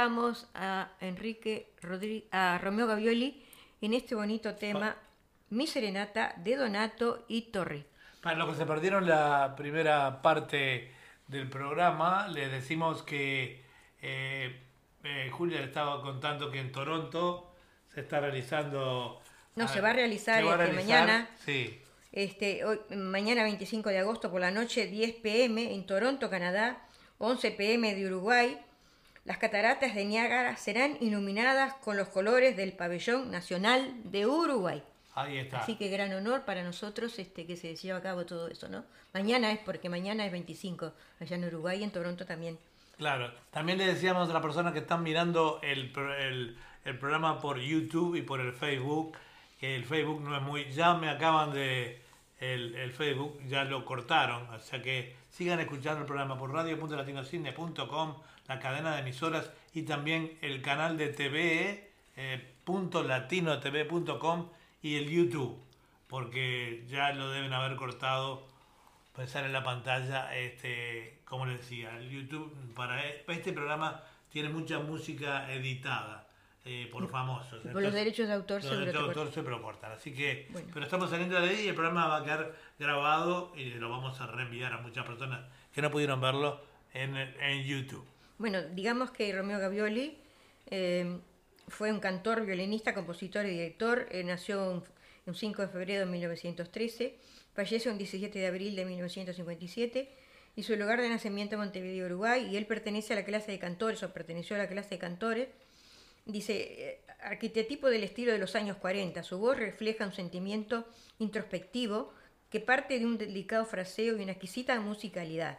Escuchamos a Enrique Rodri- a Romeo Gavioli en este bonito tema Mi Serenata de Donato y Torri. Para los que se perdieron la primera parte del programa, les decimos que eh, eh, Julia le estaba contando que en Toronto se está realizando... No, se va a realizar, va a este, realizar, mañana. Sí, Este, hoy, mañana 25 de agosto por la noche, 10 pm en Toronto, Canadá, 11 pm de Uruguay, Las cataratas de Niágara serán iluminadas con los colores del pabellón nacional de Uruguay. Ahí está. Así que gran honor para nosotros este que se lleva a cabo todo eso, ¿no? Mañana es porque mañana es 25, allá en Uruguay y en Toronto también. Claro, también le decíamos a las personas que están mirando el, el, el programa por YouTube y por el Facebook, que el Facebook no es muy... Ya me acaban de... El, el Facebook ya lo cortaron, o sea que sigan escuchando el programa por radio.latinocine.com, la cadena de emisoras y también el canal de TV, eh, punto latinotv.com y el YouTube, porque ya lo deben haber cortado pensar en la pantalla, este, como les decía, el YouTube para e- este programa tiene mucha música editada eh, por famosos. Por los derechos de autor los derechos de autor siempre lo cortan. Así que, Bueno. pero estamos saliendo de ahí y el programa va a quedar grabado y lo vamos a reenviar a muchas personas que no pudieron verlo en, en YouTube. Bueno, digamos que Romeo Gavioli eh, fue un cantor, violinista, compositor y director. Eh, nació un, un 5 de febrero de 1913, falleció un 17 de abril de 1957 y su lugar de nacimiento es Montevideo, Uruguay, y él pertenece a la clase de cantores o perteneció a la clase de cantores. Dice, eh, arquetipo del estilo de los años 40. Su voz refleja un sentimiento introspectivo que parte de un delicado fraseo y una exquisita musicalidad,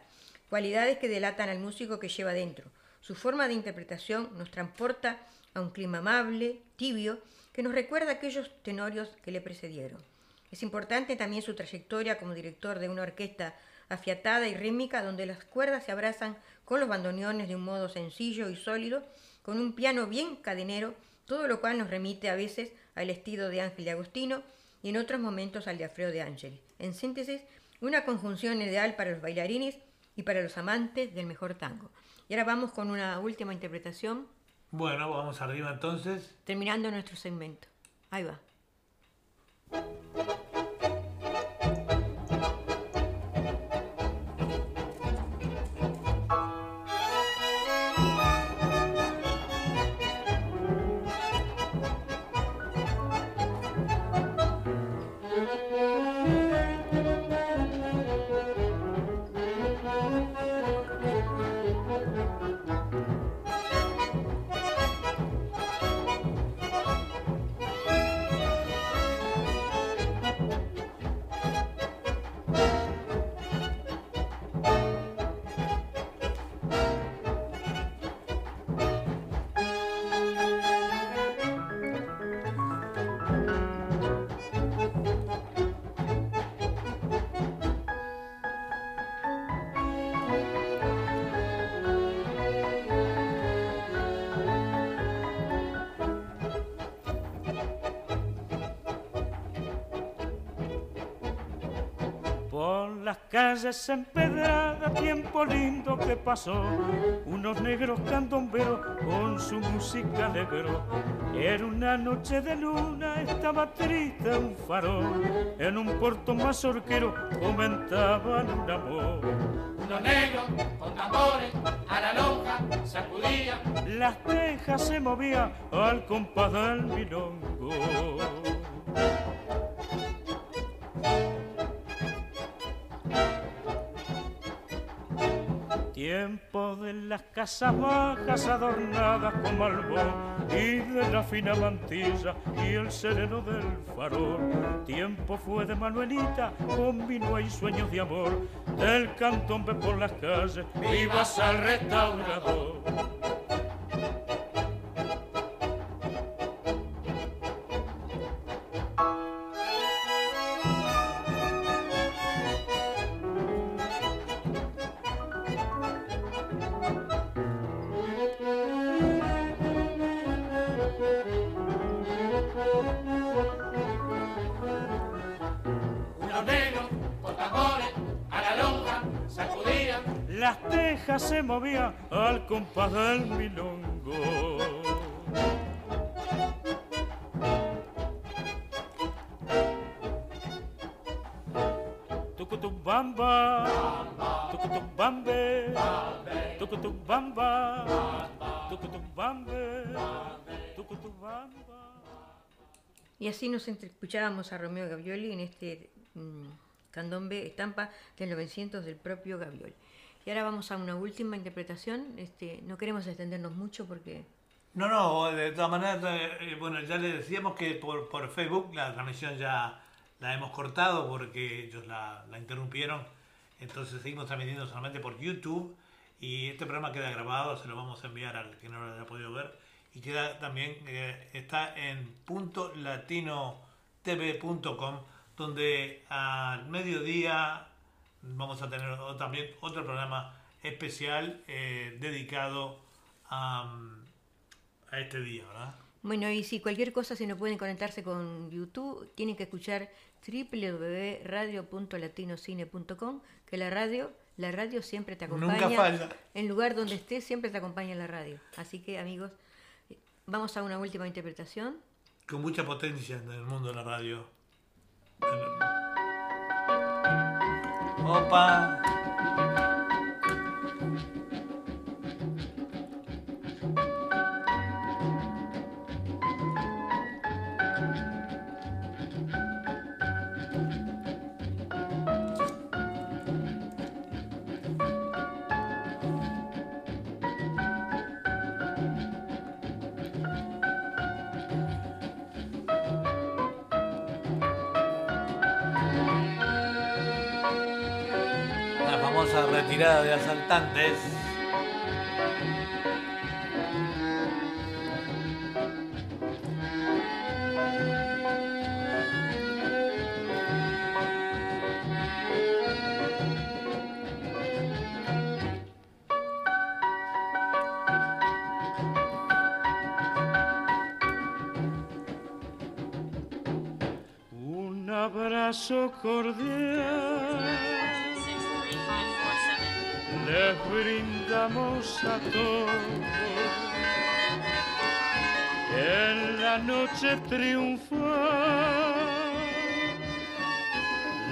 cualidades que delatan al músico que lleva dentro. Su forma de interpretación nos transporta a un clima amable, tibio, que nos recuerda a aquellos tenorios que le precedieron. Es importante también su trayectoria como director de una orquesta afiatada y rítmica donde las cuerdas se abrazan con los bandoneones de un modo sencillo y sólido, con un piano bien cadenero, todo lo cual nos remite a veces al estilo de Ángel de Agostino y en otros momentos al de Alfredo de Angeli. En síntesis, una conjunción ideal para los bailarines y para los amantes del mejor tango. Y ahora vamos con una última interpretación, Bueno, vamos arriba entonces. terminando nuestro segmento. Ahí va. Calles tiempo lindo que pasó, unos negros candomberos con su música alegro. Era una noche de luna, estaba triste un farol, en un puerto mazorquero comentaban un amor. Unos negros con tambores a la lonja sacudían. Las tejas se movían al compás del milongo. Tiempo de las casas bajas adornadas con malbón y de la fina mantilla y el sereno del farol. Tiempo fue de Manuelita con vino y sueños de amor, del cantón por las calles, vivas al restaurador. Compás del milongo. Tucutubamba, tucutubambe, tucutubamba, tucutubambe, tucutubamba. Y así nos escuchábamos a Romeo Gavioli en este mm, candombe estampa del 900 del propio Gavioli. Y ahora vamos a una última interpretación. Este, no queremos extendernos mucho porque No, no, de todas maneras, eh, bueno, ya le decíamos que por, por Facebook la transmisión ya la hemos cortado porque ellos la, la interrumpieron. Entonces seguimos transmitiendo solamente por YouTube y este programa queda grabado, se lo vamos a enviar al que no lo haya podido ver. Y queda también, eh, está en punto latinotv.com, donde al mediodía vamos a tener también otro programa especial eh, dedicado a, mm, a este día, ¿verdad? Bueno, y si cualquier cosa, si no pueden conectarse con YouTube, tienen que escuchar www.radio.latinocine.com, que la radio, la radio siempre te acompaña. Nunca falla. En lugar donde estés, siempre te acompaña la radio. Así que, amigos, eh, vamos a una última interpretación. Con mucha potencia en el mundo de la radio. Opa. De asaltantes. Un abrazo cordial les brindamos a todos en la noche triunfal.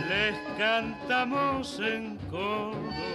Les cantamos en coro.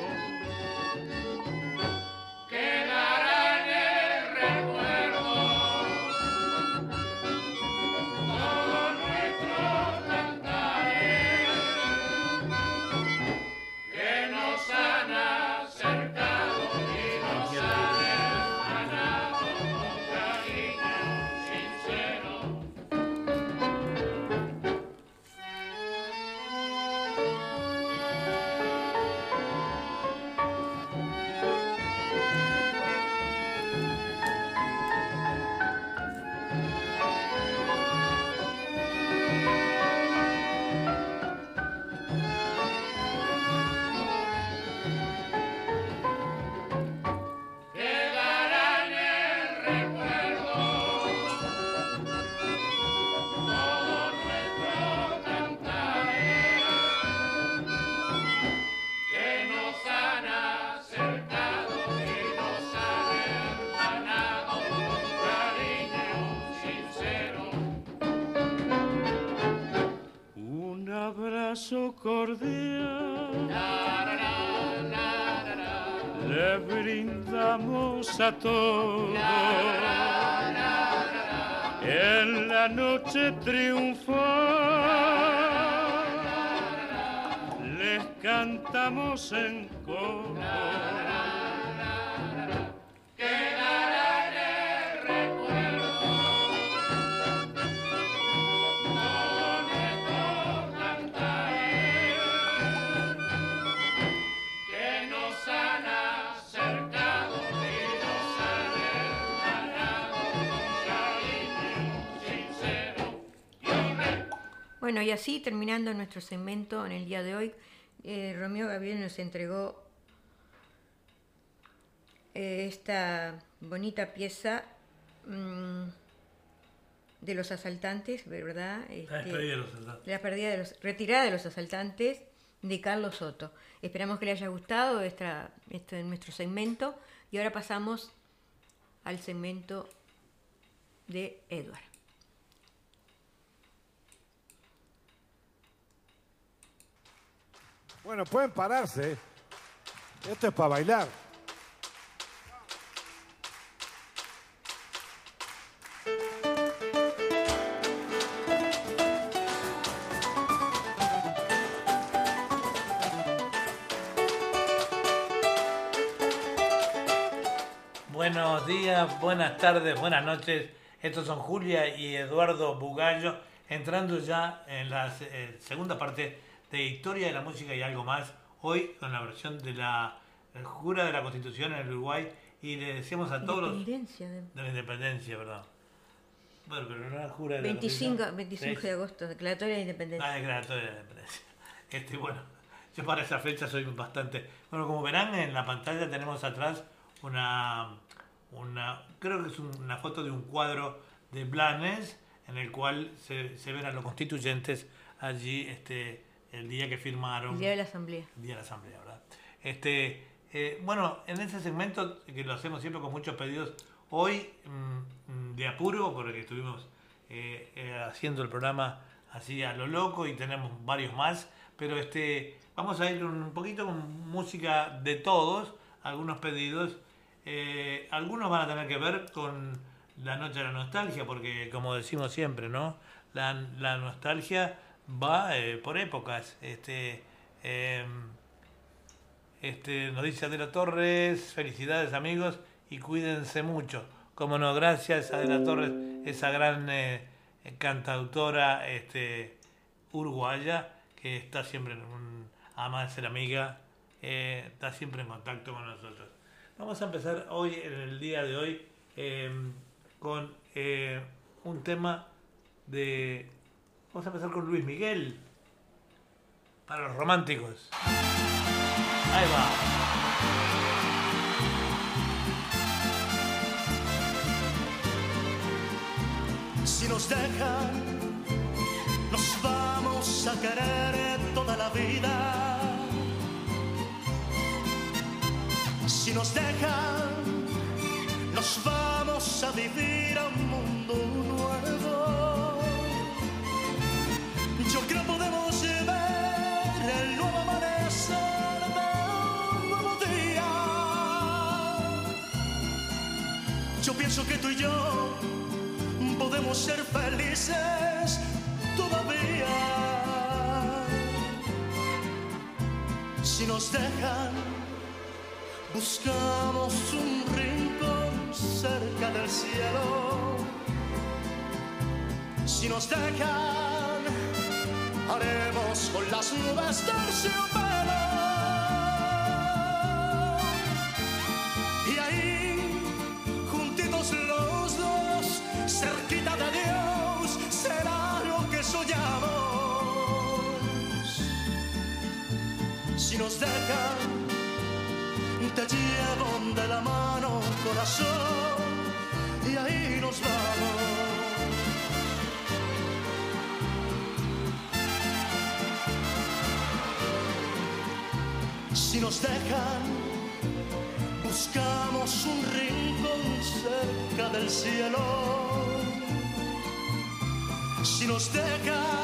Sincero y un Bueno, y así terminando nuestro segmento en el día de hoy, eh, Romeo Gabriel nos entregó eh, esta bonita pieza mm, de los asaltantes, ¿verdad? La Este, despedida de los asaltantes. la pérdida de los, retirada de los asaltantes de Carlos Soto. Esperamos que le haya gustado esta, este nuestro segmento y ahora pasamos al segmento de Edward. Bueno, pueden pararse. Esto es para bailar. Buenos días, buenas tardes, buenas noches. Estos son Julia y Eduardo Bugallo, entrando ya en la eh, segunda parte de Historia de la Música y algo más. Hoy con la versión de la eh, Jura de la Constitución en el Uruguay y le decíamos a todos los... Independencia de- De la independencia, ¿verdad? Bueno, pero no la Jura de la 25, Constitución. 25 Sí. de agosto, declaratoria de independencia. Ah, declaratoria de la independencia. *laughs* Este, bueno, yo para esa fecha soy bastante. Bueno, como verán en la pantalla tenemos atrás una, una creo que es una foto de un cuadro de Blanes en el cual se, se ven a los constituyentes allí este, el día que firmaron El día de la asamblea. el día de la asamblea, ¿verdad? Este, eh, bueno, en ese segmento que lo hacemos siempre con muchos pedidos, hoy mm, mm, de apuro, porque estuvimos eh, eh, haciendo el programa así a lo loco y tenemos varios más, pero este, vamos a ir un poquito con música de todos, algunos pedidos, eh, algunos van a tener que ver con la noche de la nostalgia, porque como decimos siempre, ¿no? La, la nostalgia va eh, por épocas. Este, em, este, nos dice Adela Torres, felicidades amigos y cuídense mucho. Como no, gracias Adela Torres, esa gran eh, cantautora este, uruguaya que está siempre, en un, de ser amiga, eh, está siempre en contacto con nosotros. Vamos a empezar hoy, en el día de hoy, eh, con un tema de... Vamos a empezar con Luis Miguel, para los románticos. Ahí va. Si nos dejan, nos vamos a querer toda la vida. Si nos dejan, nos vamos a vivir a un mundo nuevo. Yo pienso que tú y yo podemos ser felices todavía. Si nos dejan, buscamos un rincón cerca del cielo. Si nos dejan, haremos con las nubes terciopelo. Si nos dejan, te llevo de la mano, corazón, y ahí nos vamos. Si nos dejan, buscamos un rincón cerca del cielo. Si nos dejan,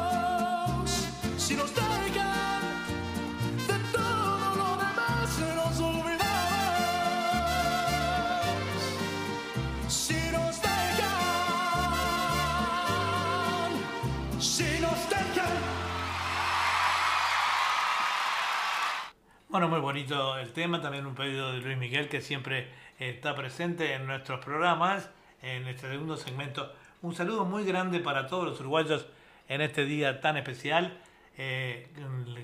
Muy bonito el tema, también un pedido de Luis Miguel que siempre está presente en nuestros programas, en este segundo segmento. Un saludo muy grande para todos los uruguayos en este día tan especial. Eh,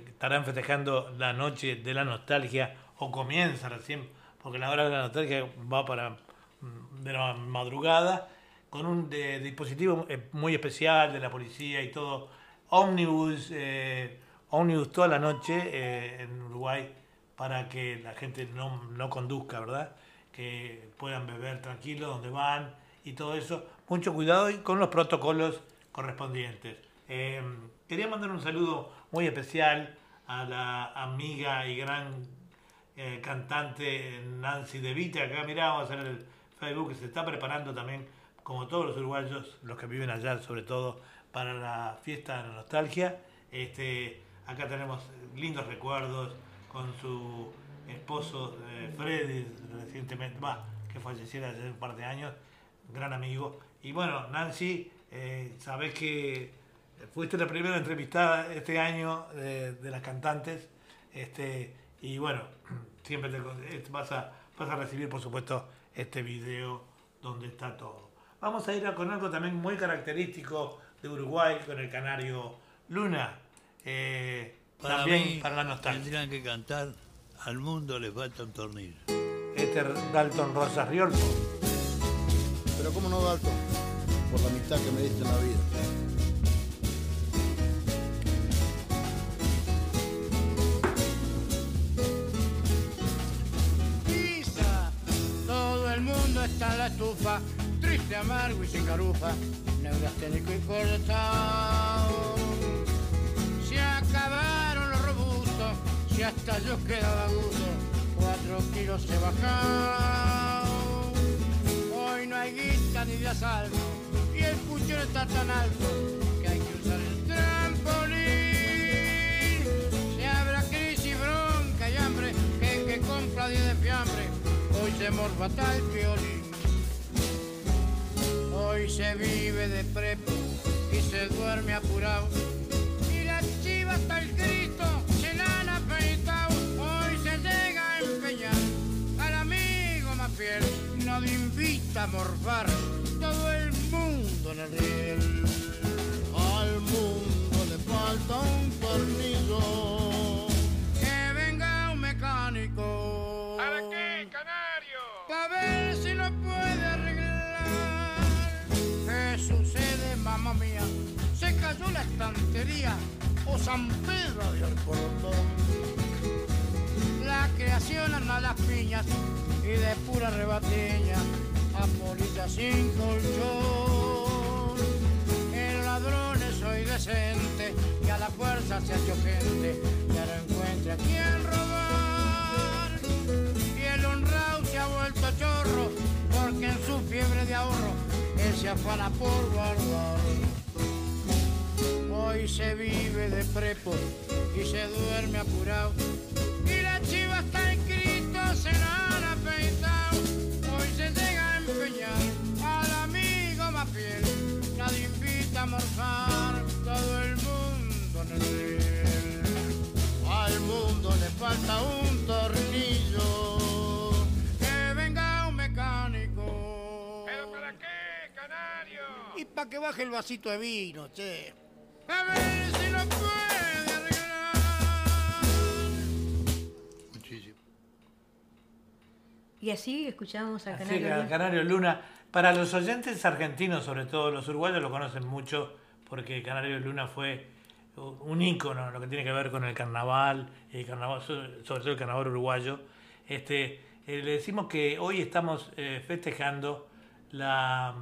estarán festejando la noche de la nostalgia o comienza recién, porque la hora de la nostalgia va para mm, de la madrugada, con un de- dispositivo eh, muy especial de la policía y todo, ómnibus, eh, toda la noche eh, en Uruguay para que la gente no, no conduzca, ¿verdad? Que puedan beber tranquilos donde van y todo eso. Mucho cuidado y con los protocolos correspondientes. Eh, quería mandar un saludo muy especial a la amiga y gran eh, cantante Nancy De Vita. Acá mirá, vamos a hacer el Facebook que se está preparando también como todos los uruguayos, los que viven allá, sobre todo para la fiesta de la nostalgia. Este, acá tenemos lindos recuerdos con su esposo eh, Freddy, recientemente, que falleciera hace un par de años, gran amigo. Y bueno, Nancy, eh, que fuiste la primera entrevistada este año de, de las cantantes. Este, y bueno, *clears throat* siempre te, eh, vas, a, vas a recibir, por supuesto, este video donde está todo. Vamos a ir con algo también muy característico de Uruguay, con el canario Luna. eh, Para también mí, para la nostalgia. tendrían que cantar Al mundo le falta un tornillo. Este es Dalton Rosas Riolfo. Pero cómo no, Dalton, por la amistad que me diste en la vida. Pisa, todo el mundo está en la estufa, triste, amargo y sin carufa, neurasténico y cortado. Si hasta yo quedaba gusto, cuatro kilos he bajado. Hoy no hay guita ni de asalto, y el puchero está tan alto que hay que usar el trampolín. Si habrá crisis, bronca y hambre, que que compra 10 de fiambre, hoy se morfa tal violín. Hoy se vive de prepo y se duerme apurado. Morfar todo el mundo en el riel. Al mundo le falta un tornillo. Que venga un mecánico. ¿Para qué, canario? Para ver si lo puede arreglar. ¿Qué sucede, mamá mía? Se cayó la estantería o San Pedro abrió el portón. La creación anda a las piñas y de pura rebatiña a polilla sin colchón. El ladrón es hoy decente y a la fuerza se ha hecho gente y ahora encuentra a quien robar. Y el honrado se ha vuelto chorro porque en su fiebre de ahorro él se afana por guardar. Hoy se vive de prepo y se duerme apurado. Empeñar al amigo más fiel. Nadie invita a almorzar, todo el mundo en el. Al mundo le falta un tornillo. Que venga un mecánico. ¿Pero para qué, canario? Y para que baje el vasito de vino, che. A ver si lo puede Y así escuchábamos al que al Canario Luna, para los oyentes argentinos, sobre todo los uruguayos, lo conocen mucho porque Canario Luna fue un ícono en lo que tiene que ver con el carnaval, el carnaval sobre todo el carnaval uruguayo. Este, eh, le decimos que hoy estamos eh, festejando la,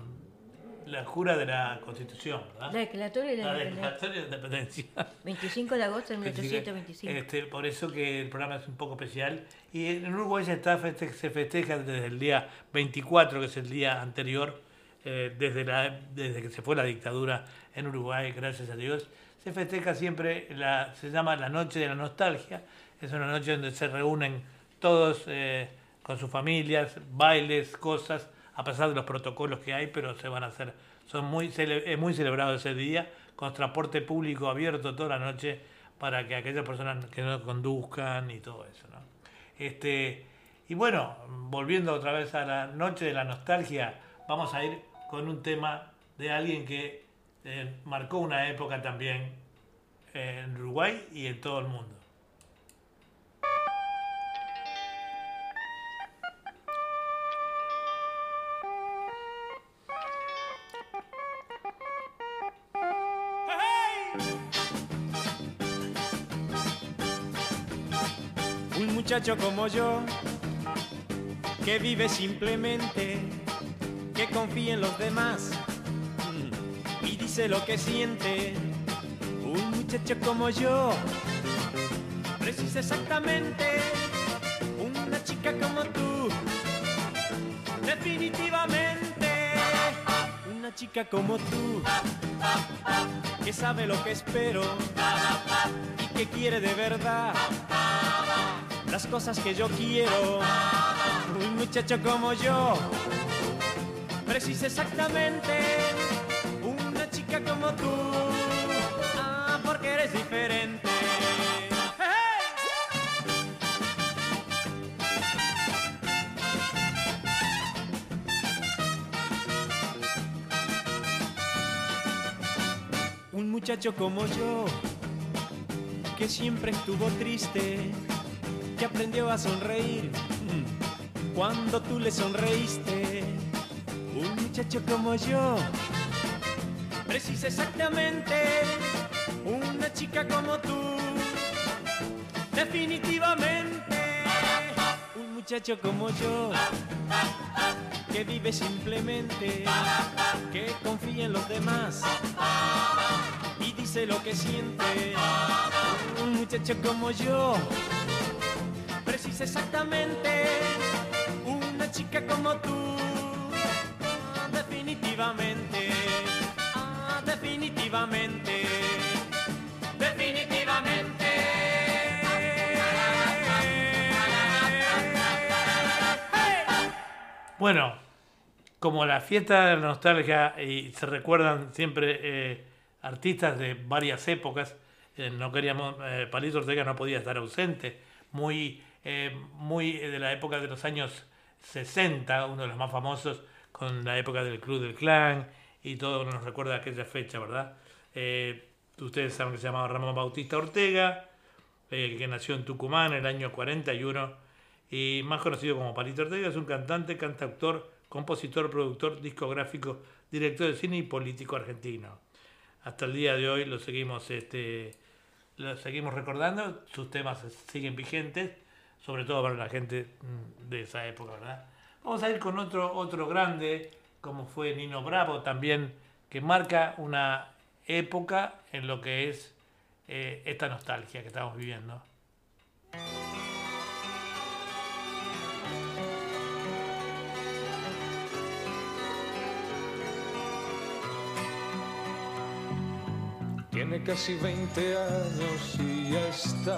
la jura de la Constitución, ¿verdad? La declaratoria de la La independencia. declaratoria de la independencia. 25 de agosto de Así que, 1825. este, por eso que el programa es un poco especial. Y en Uruguay se, está se festeja desde el día 24, que es el día anterior, eh, desde, la, desde que se fue la dictadura en Uruguay, gracias a Dios. Se festeja siempre, la, se llama la Noche de la Nostalgia. Es una noche donde se reúnen todos eh, con sus familias, bailes, cosas, a pesar de los protocolos que hay, pero se van a hacer. Son muy, cele- es muy celebrado ese día, con transporte público abierto toda la noche para que aquellas personas que no conduzcan y todo eso. ¿no? Este, y bueno, volviendo otra vez a la noche de la nostalgia, vamos a ir con un tema de alguien que eh, marcó una época también en Uruguay y en todo el mundo. Muchacho como yo, que vive simplemente, que confía en los demás y dice lo que siente. Un muchacho como yo, precisa exactamente una chica como tú, definitivamente. Una chica como tú, que sabe lo que espero y que quiere de verdad las cosas que yo quiero. Un muchacho como yo, precisa exactamente una chica como tú. Ah, porque eres diferente. Un muchacho como yo, que siempre estuvo triste, que aprendió a sonreír cuando tú le sonreíste. Un muchacho como yo, precisa exactamente una chica como tú. Definitivamente, un muchacho como yo, que vive simplemente, que confía en los demás y dice lo que siente. Un muchacho como yo, precisa exactamente una chica como tú. Ah, Definitivamente, ah, definitivamente, definitivamente. Bueno, como la fiesta de la nostalgia y se recuerdan siempre eh, artistas de varias épocas, eh, no queríamos, eh, Palito Ortega no podía estar ausente, muy, eh, muy de la época de los años 60, uno de los más famosos, con la época del Club del Clan y todo nos recuerda aquella fecha, ¿verdad? Eh, ustedes saben que se llamaba Ramón Bautista Ortega, eh, que nació en Tucumán en el año 41 y más conocido como Palito Ortega, es un cantante, cantautor, compositor, productor, discográfico, director de cine y político argentino. Hasta el día de hoy lo seguimos, este, lo seguimos recordando, sus temas siguen vigentes, sobre todo para la gente mm, de esa época, ¿verdad? Vamos a ir con otro, otro grande, como fue Nino Bravo también, que marca una época en lo que es eh, esta nostalgia que estamos viviendo. Tiene casi 20 años y ya está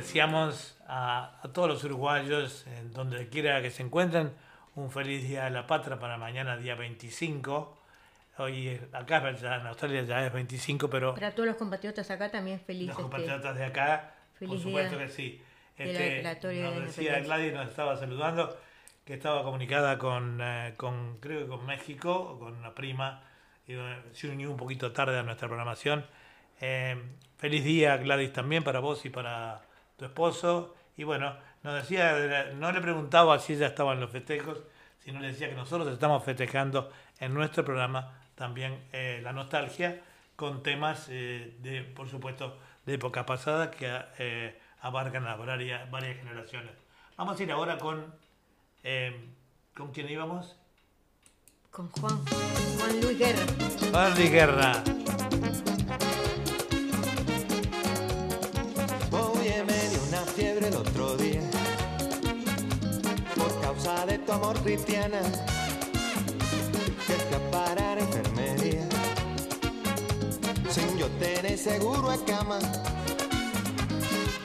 Deseamos a, a todos los uruguayos, en donde quiera que se encuentren, un feliz día de la patria para mañana, día 25. Hoy acá ya en Australia ya es 25, pero Para todos los compatriotas acá también feliz. los este, compatriotas de acá, por supuesto día que sí. de la Este, de nos decía independencia. Gladys, nos estaba saludando, que estaba comunicada con, eh, con creo que con México, con una prima, y, se unió un poquito tarde a nuestra programación. Eh, feliz día Gladys también para vos y para tu esposo. Y bueno, nos decía, no le preguntaba si ella estaba en los festejos, sino le decía que nosotros estamos festejando en nuestro programa también eh, la nostalgia con temas eh, de, por supuesto, de época pasada que eh, abarcan a varias, varias generaciones. Vamos a ir ahora con, ¿con quién íbamos? Con Juan, Juan Luis Guerra. Juan Luis Guerra. Una fiebre el otro día. Por causa de tu amor cristiana. Que fui a parar a enfermería. Sin yo tener seguro de cama.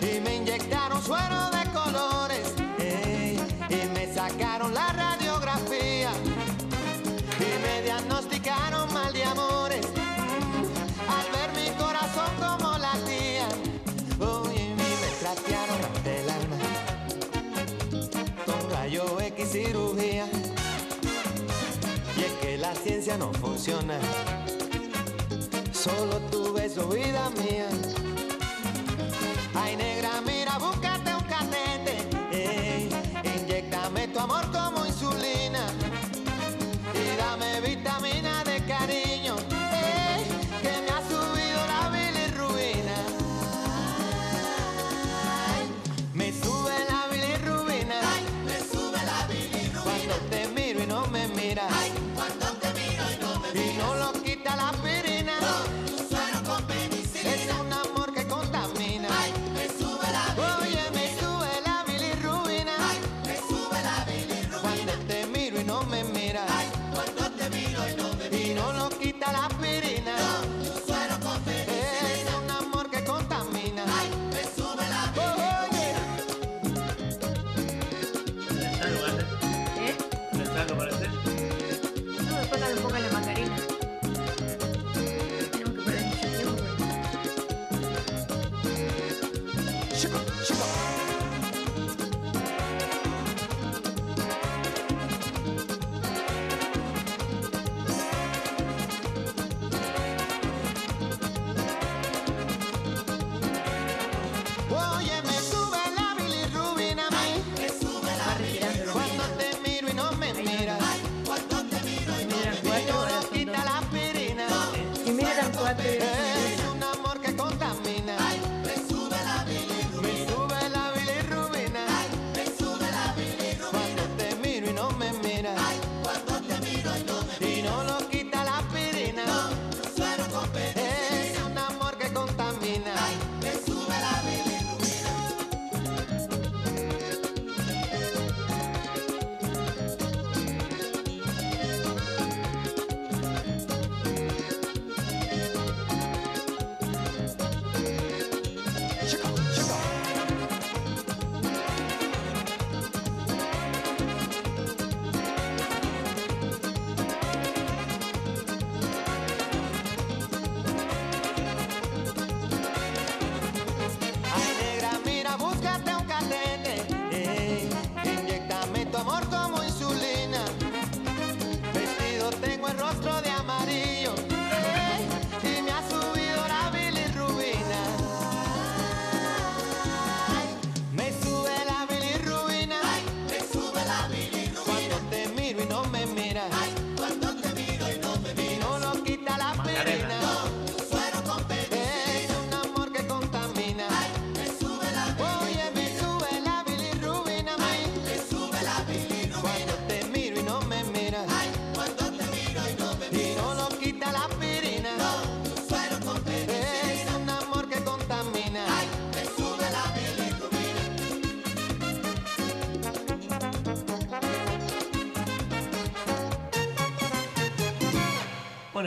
Y me inyectaron suero de colores solo tu beso, vida mía. Ay, negra, mira, búscate un catete, ey, inyectame tu amor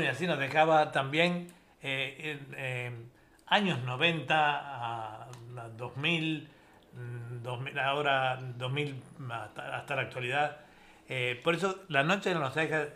y así nos dejaba también eh, eh, años 90 a una 2000, mm, 2000, ahora 2000 hasta, hasta la actualidad. Eh, por eso la Noche de la Nostalgia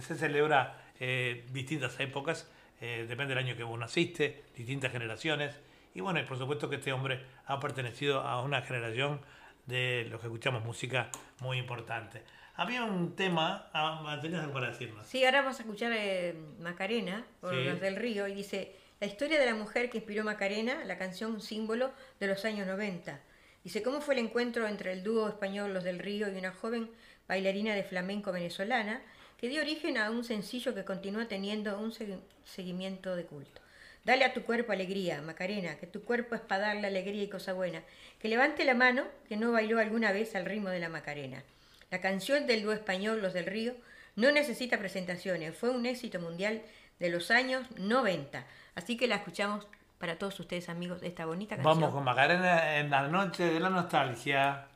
se celebra eh, distintas épocas, eh, depende del año que vos naciste, distintas generaciones. Y bueno, y por supuesto que este hombre ha pertenecido a una generación de los que escuchamos música muy importante. Había un tema, ah, tenías algo para decirnos. Sí, ahora vamos a escuchar eh, Macarena, por Sí. los del Río, y dice, la historia de la mujer que inspiró Macarena, la canción símbolo de los años 90. Dice, ¿cómo fue el encuentro entre el dúo español Los del Río y una joven bailarina de flamenco venezolana que dio origen a un sencillo que continúa teniendo un segui- seguimiento de culto? Dale a tu cuerpo alegría, Macarena, que tu cuerpo es para darle alegría y cosa buena. Que levante la mano que no bailó alguna vez al ritmo de la Macarena. La canción del dúo español Los del Río no necesita presentaciones, fue un éxito mundial de los años 90. Así que la escuchamos para todos ustedes amigos esta bonita canción. Vamos con Macarena en la Noche de la Nostalgia.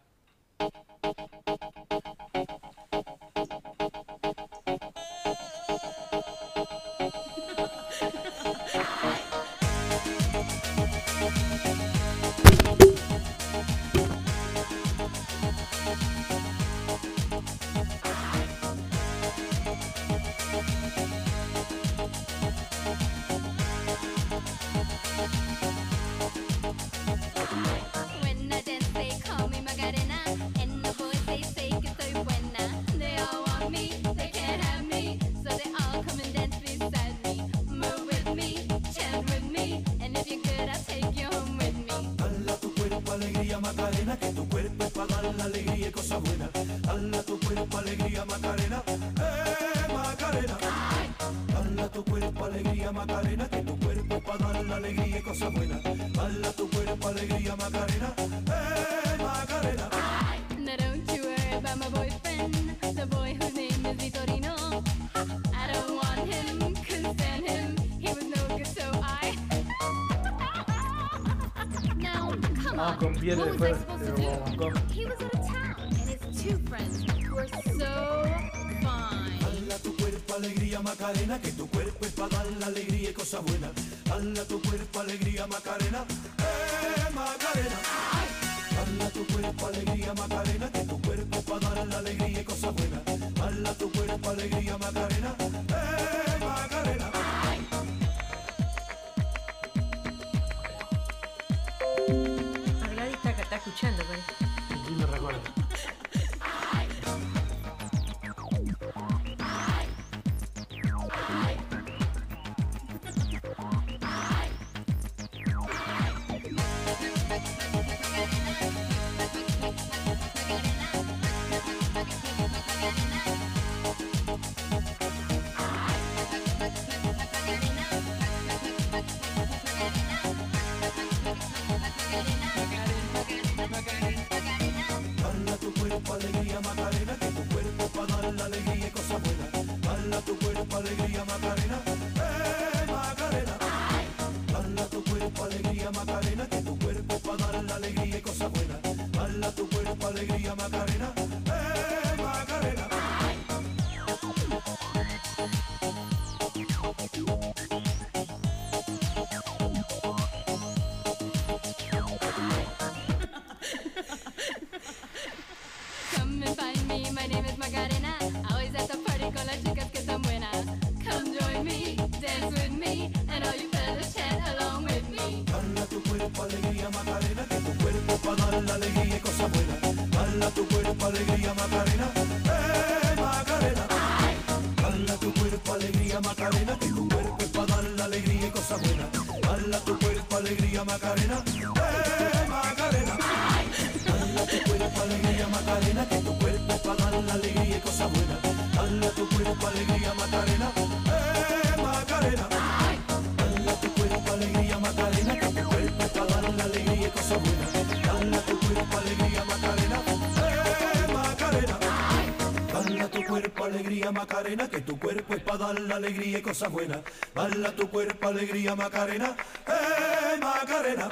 Macarena, que tu cuerpo es para dar la alegría y cosas buenas. Dala tu cuerpo alegría Macarena, eh Macarena.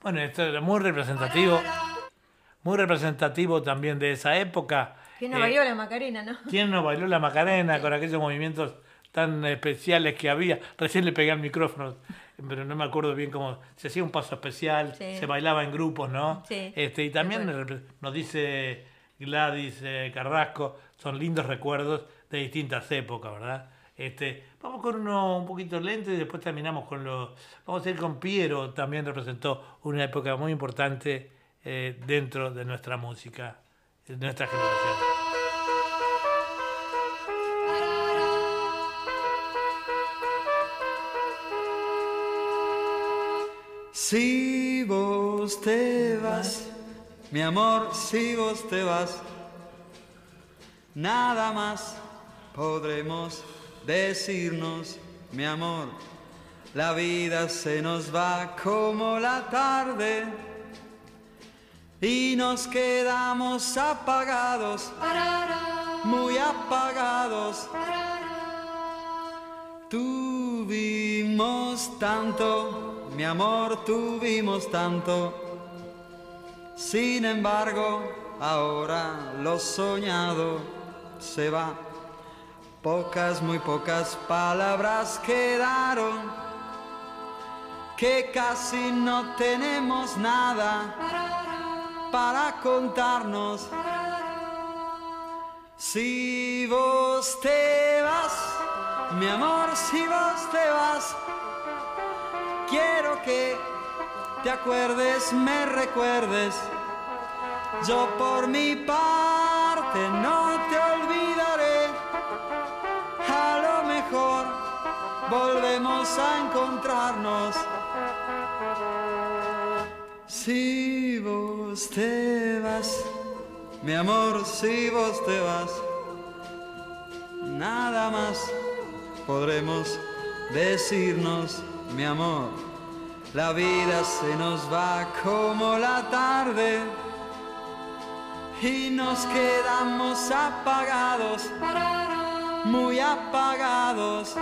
Bueno, esto era muy representativo. Muy representativo también de esa época. ¿Quién no Eh, bailó la Macarena, no? ¿Quién no bailó la Macarena con aquellos movimientos tan especiales que había. Recién le pegué al micrófono, pero no me acuerdo bien cómo. Se hacía un paso especial, Sí. se bailaba en grupos, ¿no? Sí, Este, y también nos dice Gladys eh, Carrasco, son lindos recuerdos de distintas épocas, ¿verdad? Este, vamos con uno un poquito lento y después terminamos con lo. Vamos a ir con Piero, también representó una época muy importante eh, dentro de nuestra música, de nuestra generación. Si vos te vas, mi amor, si vos te vas, nada más podremos decirnos, mi amor. La vida se nos va como la tarde y nos quedamos apagados, muy apagados. Tuvimos tanto, mi amor, tuvimos tanto. Sin embargo, ahora lo soñado se va. Pocas, muy pocas palabras quedaron, que casi no tenemos nada para contarnos. Si vos te vas, mi amor, si vos te vas, quiero que te acuerdes, me recuerdes. Yo por mi parte no te a encontrarnos. Si vos te vas, mi amor, si vos te vas, nada más podremos decirnos, mi amor. La vida se nos va como la tarde y nos quedamos apagados, muy apagados.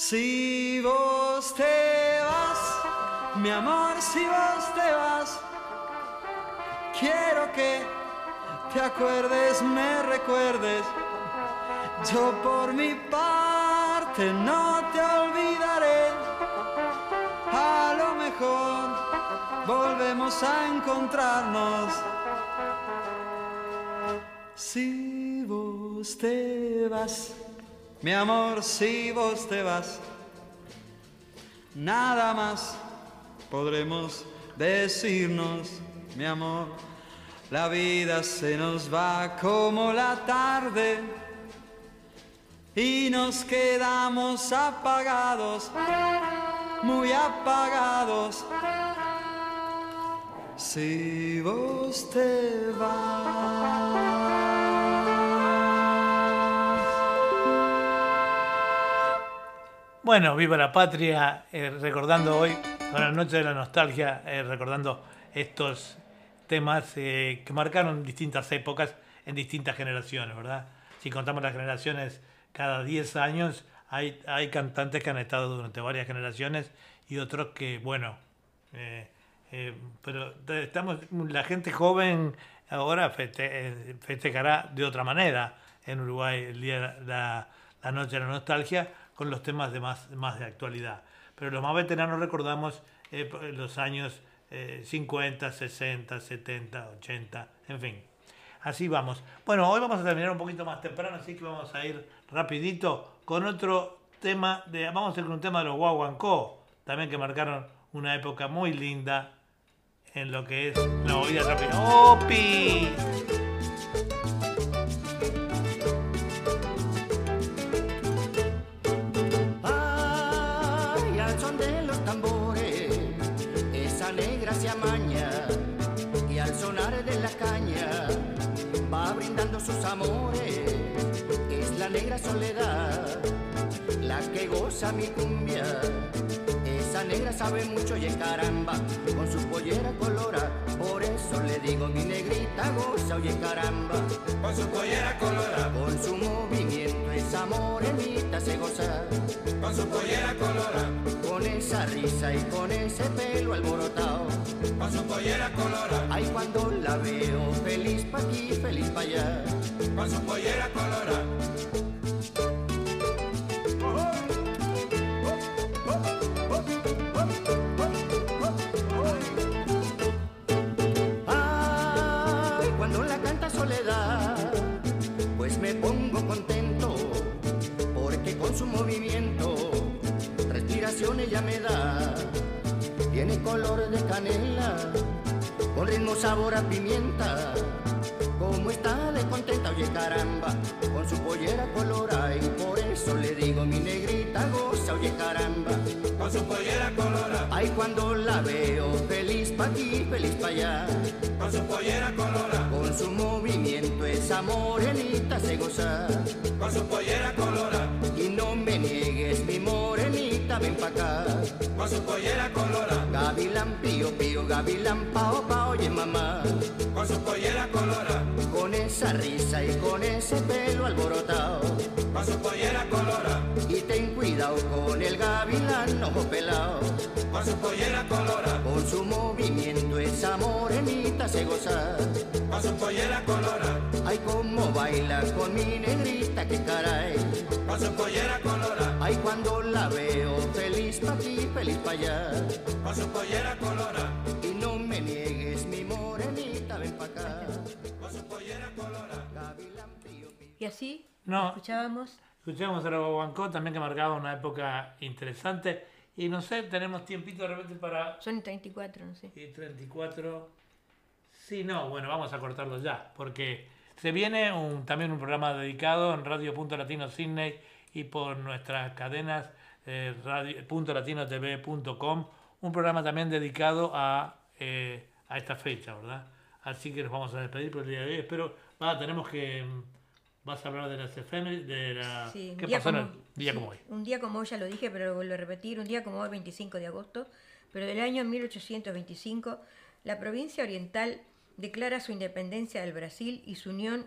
Si vos te vas, mi amor, si vos te vas, quiero que te acuerdes, me recuerdes. Yo por mi parte no te olvidaré. A lo mejor volvemos a encontrarnos. Si vos te vas, mi amor, si vos te vas, nada más podremos decirnos, mi amor. La vida se nos va como la tarde y nos quedamos apagados, muy apagados. Si vos te vas. Bueno, viva la patria, eh, recordando hoy, con la noche de la nostalgia, eh, recordando estos temas eh, que marcaron distintas épocas en distintas generaciones, ¿verdad? Si contamos las generaciones cada 10 años, hay, hay cantantes que han estado durante varias generaciones y otros que, bueno, pero estamos, la gente joven ahora feste- festejará de otra manera en Uruguay el día la noche de la nostalgia con los temas de más, más de actualidad. Pero los más veteranos recordamos eh, los años eh, 50, 60, 70, 80, en fin. Así vamos. Bueno, hoy vamos a terminar un poquito más temprano, así que vamos a ir rapidito con otro tema de. Vamos a ir con un tema de los Guaguancó, también que marcaron una época muy linda en lo que es la movida rápida. ¡Opi! Y al sonar de la caña va brindando sus amores. Es la negra soledad, la que goza mi cumbia. Esa negra sabe mucho y caramba, con su pollera colora. Por eso le digo mi negrita goza, oye caramba. Con su pollera colora. Con su movimiento esa morenita se goza. Con su pollera colora. Con esa risa y con ese pelo alborotado. Con su pollera colora. Ay, cuando la veo feliz pa' aquí, feliz pa' allá. Con su pollera colora. Color de canela, con ritmo sabor a pimienta. Como está de contenta, oye caramba, con su pollera colorada y por eso le digo mi negrita goza, oye caramba, con su pollera colorada. Ay cuando la veo, feliz pa' aquí, feliz pa' allá, con su pollera colorada. Con su movimiento esa morenita se goza, con su pollera colorada. Y no me niegues mi morenita, ven pa' acá, con su pollera colorada. Gavilán pío pío, gavilán pao pao, oye mamá, con su pollera colorada. Con esa risa y con ese pelo alborotado, con su pollera colorada. Y ten cuidado con el gavilán ojo pelado, con su pollera colorada. Con su movimiento esa morenita se goza, con su pollera colorada. Ay como baila con mi negrita que caray, con su pollera colorada. Ay cuando la veo feliz pa' aquí, feliz pa' allá, con su pollera colorada. Y no me niegues mi morenita, ven pa' acá, con su pollera colorada. Y así No. escuchábamos. Escuchamos a Guaguancó también que marcaba una época interesante. Y no sé, tenemos tiempito de repente para... Son 34, no sé. Y 34... Sí, no, bueno, vamos a cortarlo ya, porque se viene un, también un programa dedicado en Radio Punto Latino Sydney y por nuestras cadenas eh, radio, punto latino TV punto com, un programa también dedicado a, eh, a esta fecha, ¿verdad? Así que nos vamos a despedir por el día de hoy. Espero, va, tenemos que... Vas a hablar de las efemérides, de la... Sí, un ¿Qué día pasó en como- el día sí, como hoy? Un día como hoy, ya lo dije, pero lo vuelvo a repetir, un día como hoy, 25 de agosto, pero del año 1825, la provincia oriental declara su independencia del Brasil y su unión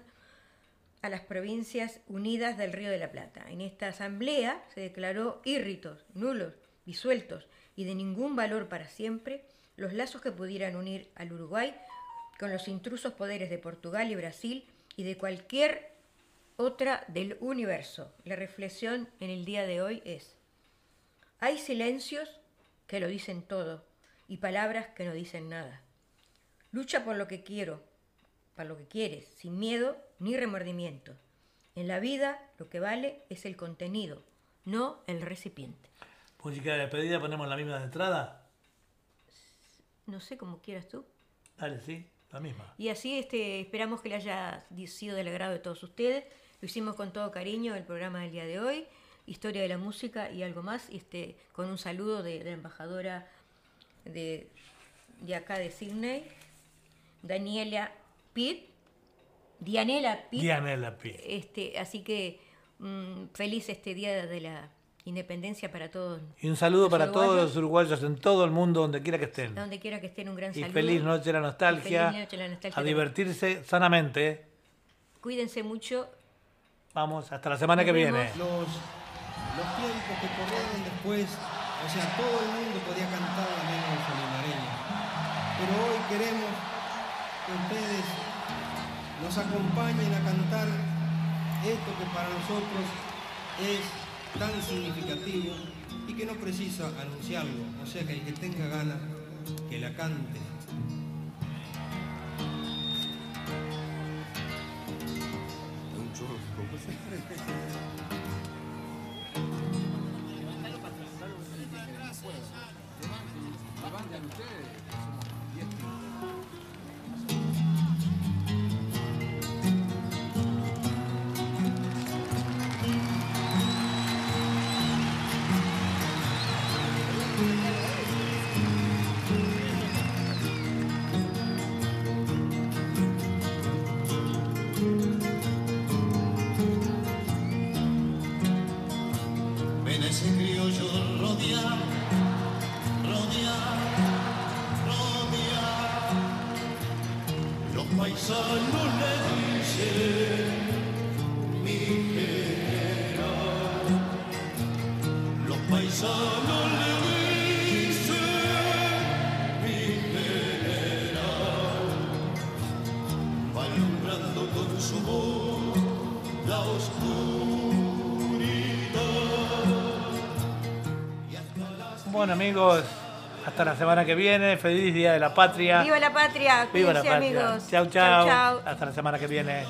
a las provincias unidas del Río de la Plata. En esta asamblea se declaró írritos, nulos, disueltos y de ningún valor para siempre los lazos que pudieran unir al Uruguay con los intrusos poderes de Portugal y Brasil y de cualquier otra del universo. La reflexión en el día de hoy es, hay silencios que lo dicen todo y palabras que no dicen nada. Lucha por lo que quiero, para lo que quieres, sin miedo ni remordimiento. En la vida lo que vale es el contenido, no el recipiente. Música de despedida, ponemos la misma de entrada. No sé cómo quieras tú. Dale, sí, la misma. Y así este, esperamos que le haya sido del agrado de todos ustedes. Lo hicimos con todo cariño el programa del día de hoy, historia de la música y algo más, este, con un saludo de, de la embajadora de, de acá de Sydney, Daniela Pitt, Dianela Pitt. Dianela Pi. Este, así que mm, feliz este día de la independencia para todos. Y un saludo para todos los uruguayos en todo el mundo, donde quiera que estén. Donde quiera que estén, un gran Y saludo. feliz noche de la nostalgia. Y feliz noche de la nostalgia A divertirse sanamente. Cuídense mucho. Vamos, hasta la semana que viene. Los, los tiempos que corrieron después, o sea, todo el mundo podía cantar la lengua solidareña. Pero hoy queremos que ustedes nos acompañen a cantar esto que para nosotros es tan significativo y que no precisa anunciarlo. O sea, que el que tenga ganas, que la cante. Ven amigos, hasta la semana que viene. Feliz Día de la Patria. ¡Viva la patria! Viva la patria. amigos. Chau, Chau, chau. chau. Hasta la semana que viene.